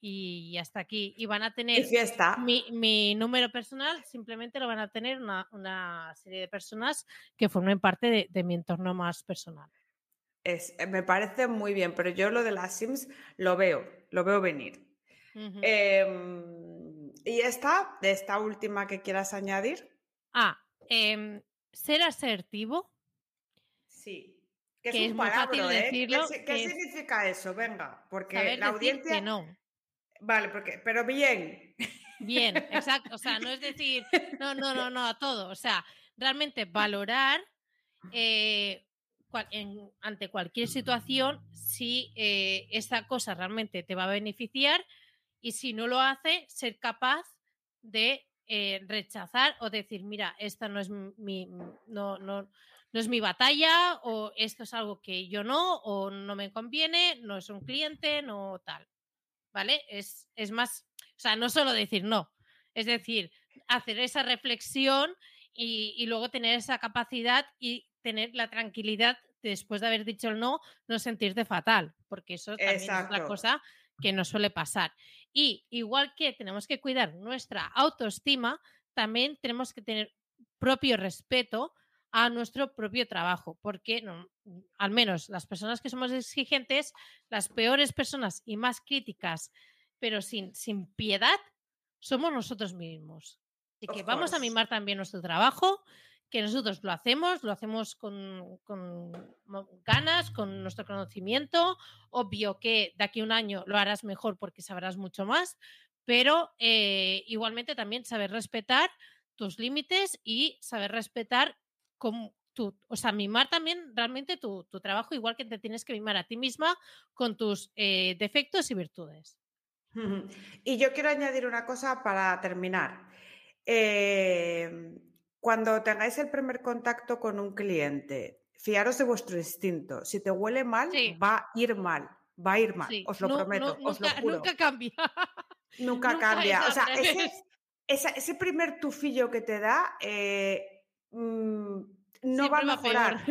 y hasta aquí. Y van a tener mi, mi número personal, simplemente lo van a tener una, una serie de personas que formen parte de, de mi entorno más personal. Es, eh, me parece muy bien, pero yo lo de las Sims lo veo, lo veo venir. Em, y esta, de esta última que quieras añadir, Ah, em, ser asertivo. sí. Que, Que es es un muy fácil ¿eh? ¿Qué decirlo, ¿Qué, es significa eso? Venga, porque Saber la decir audiencia. que no. Vale, porque, pero bien. Bien, exacto. O sea, no es decir, no, no, no, no, a todo. O sea, realmente valorar eh, en- ante cualquier situación si eh, esta cosa realmente te va a beneficiar y si no lo hace, ser capaz de eh, rechazar o decir, mira, esta no es mi, no, no, no es mi batalla o esto es algo que yo no o no me conviene, no es un cliente, no tal. ¿Vale? Es, es más, o sea, no solo decir no, es decir, hacer esa reflexión y, y luego tener esa capacidad y tener la tranquilidad de, después de haber dicho el no, no sentirte fatal, porque eso también es otra Exacto. cosa que nos suele pasar. Y igual que tenemos que cuidar nuestra autoestima, también tenemos que tener propio respeto a nuestro propio trabajo, porque no, al menos las personas que somos exigentes, las peores personas y más críticas, pero sin, sin piedad, somos nosotros mismos. Así que vamos a mimar también nuestro trabajo, que nosotros lo hacemos, lo hacemos con, con ganas, con nuestro conocimiento. Obvio que de aquí a un año lo harás mejor porque sabrás mucho más, pero eh, igualmente también saber respetar tus límites y saber respetar cómo tú, o sea, mimar también realmente tu, tu trabajo, igual que te tienes que mimar a ti misma con tus eh, defectos y virtudes. Y yo quiero añadir una cosa para terminar. Eh, cuando tengáis el primer contacto con un cliente, fiaros de vuestro instinto. Si te huele mal, Sí. va a ir mal. Va a ir mal, Sí, os lo no- prometo, no- os lo nunca, juro. nunca cambia. Nunca nunca cambia. O sea, ese, primer tufillo que te da eh, mm, no va a va mejorar.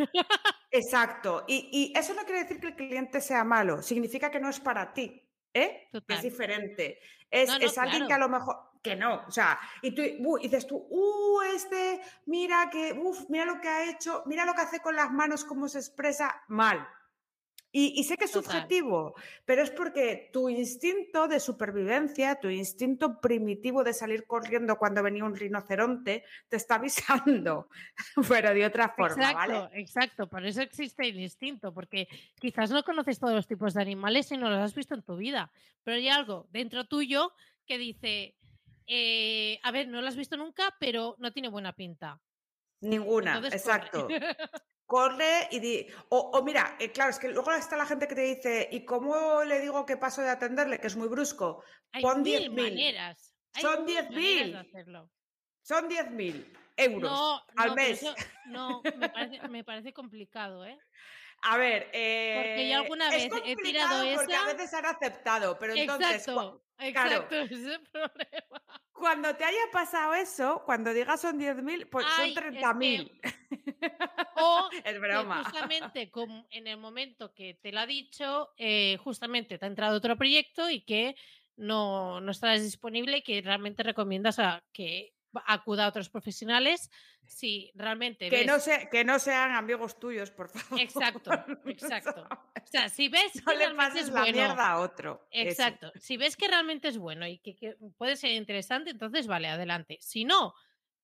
Exacto. Y, y eso no quiere decir que el cliente sea malo, significa que no es para ti. ¿eh? Es diferente. Es, No, no, es alguien que a lo mejor. Que no. O sea, y tú uh, y dices tú, uh, este, mira que, uf, mira lo que ha hecho, mira lo que hace con las manos, cómo se expresa mal. Y, y sé que es Total. subjetivo, pero es porque tu instinto de supervivencia, tu instinto primitivo de salir corriendo cuando venía un rinoceronte, te está avisando, pero de otra forma, Exacto, ¿vale? exacto. Por eso existe el instinto, porque quizás no conoces todos los tipos de animales y no los has visto en tu vida, pero hay algo dentro tuyo que dice, eh, a ver, no lo has visto nunca, pero no tiene buena pinta. Ninguna, Entonces, exacto. Corre y di. O, o mira, eh, claro, es que luego está la gente que te dice, ¿y cómo le digo que paso de atenderle? Que es muy brusco. Hay Pon mil 10.000. maneras. Son mil maneras de 10.000. hacerlo. Son 10.000 euros No, al no, mes. eso- no, me parece, me parece complicado, ¿eh? A ver, eh, yo alguna es vez he tirado complicado porque a esa- veces han aceptado, pero entonces Exacto, claro. ese problema. cuando te haya pasado eso, cuando digas son 10.000, pues Ay, son que- 30.000. O Es broma. justamente en el momento que te lo ha dicho, eh, justamente te ha entrado otro proyecto y que no, no estarás disponible y que realmente recomiendas a que acuda a otros profesionales si realmente Que ves... no, se- que no sean amigos tuyos, por favor. Exacto, exacto. O sea, si ves No que le realmente pases es la bueno, mierda a otro. eso. Exacto. Si ves que realmente es bueno y que, que puede ser interesante, entonces vale, adelante. Si no,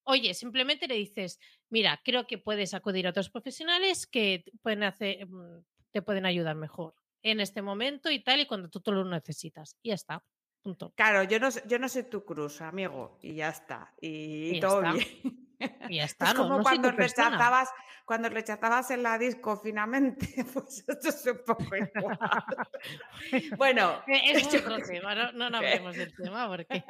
oye, simplemente le dices, mira, creo que puedes acudir a otros profesionales que pueden hacer, mm, te pueden ayudar mejor en este momento y tal, y cuando tú, tú lo necesitas. Y ya está. Punto. Claro, yo no, sé- yo no soy tu cruz, amigo, y ya está. Y, todo está. bien. Y ya está, Es como no cuando rechazabas, cuando rechazabas en la disco finamente, pues esto es un poco igual. bueno, Eh, Es otro tema, no, no, no hablemos del tema porque...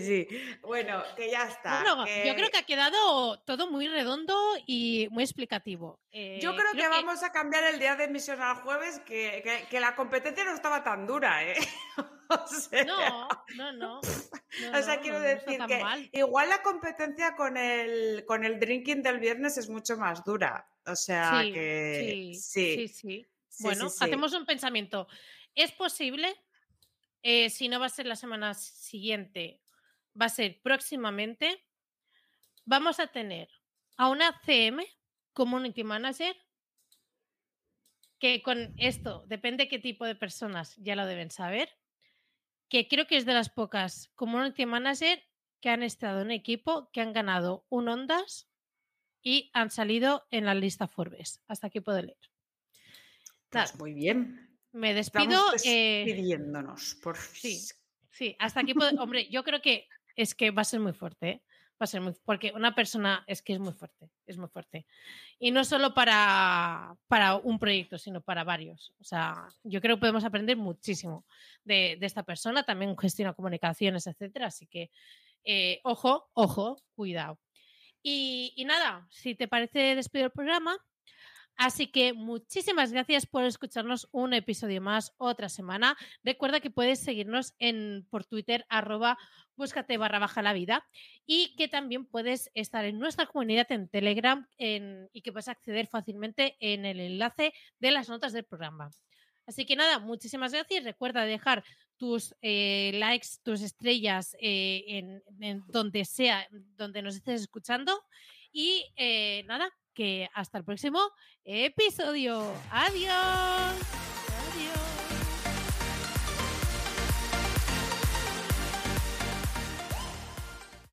sí, bueno, que ya está. Bueno, que- yo creo que ha quedado todo muy redondo y muy explicativo. Eh, Yo creo, que, vamos a cambiar el día de emisión al jueves, que, que- que la competencia no estaba tan dura, ¿eh? O sea, No, no, no. no, o sea, quiero decir que mal. igual la competencia con el, con el drinking del viernes es mucho más dura. O sea, Sí, que sí, sí, sí, Bueno, hacemos un pensamiento. ¿Es posible? Eh, si no va a ser la semana siguiente, va a ser próximamente. Vamos a tener a una CM, Community Manager, que con esto, depende qué tipo de personas, ya lo deben saber, que creo que es de las pocas Community Manager que han estado en equipo, que han ganado un Ondas y han salido en la lista Forbes. Hasta aquí puedo leer. Pues muy bien. Me despido. Estamos eh, despidiéndonos, por sí. sí, hasta aquí puedo. Hombre, yo creo que es que va a ser muy fuerte. ¿eh? Va a ser muy porque una persona es que es muy fuerte, es muy fuerte. Y no solo para, para un proyecto, sino para varios. O sea, yo creo que podemos aprender muchísimo de, de esta persona. También gestiona comunicaciones, etcétera. Así que, eh, ojo, ojo, cuidado. Y, y nada, si te parece, despido el programa. Así que muchísimas gracias por escucharnos un episodio más otra semana. Recuerda que puedes seguirnos en, por Twitter, arroba búscate barra baja la vida y que también puedes estar en nuestra comunidad en Telegram y que puedes acceder fácilmente en el enlace de las notas del programa. Así que nada, muchísimas gracias. Recuerda dejar tus eh, likes, tus estrellas eh, en, en donde sea, donde nos estés escuchando. Y eh, nada, que hasta el próximo episodio. Adiós.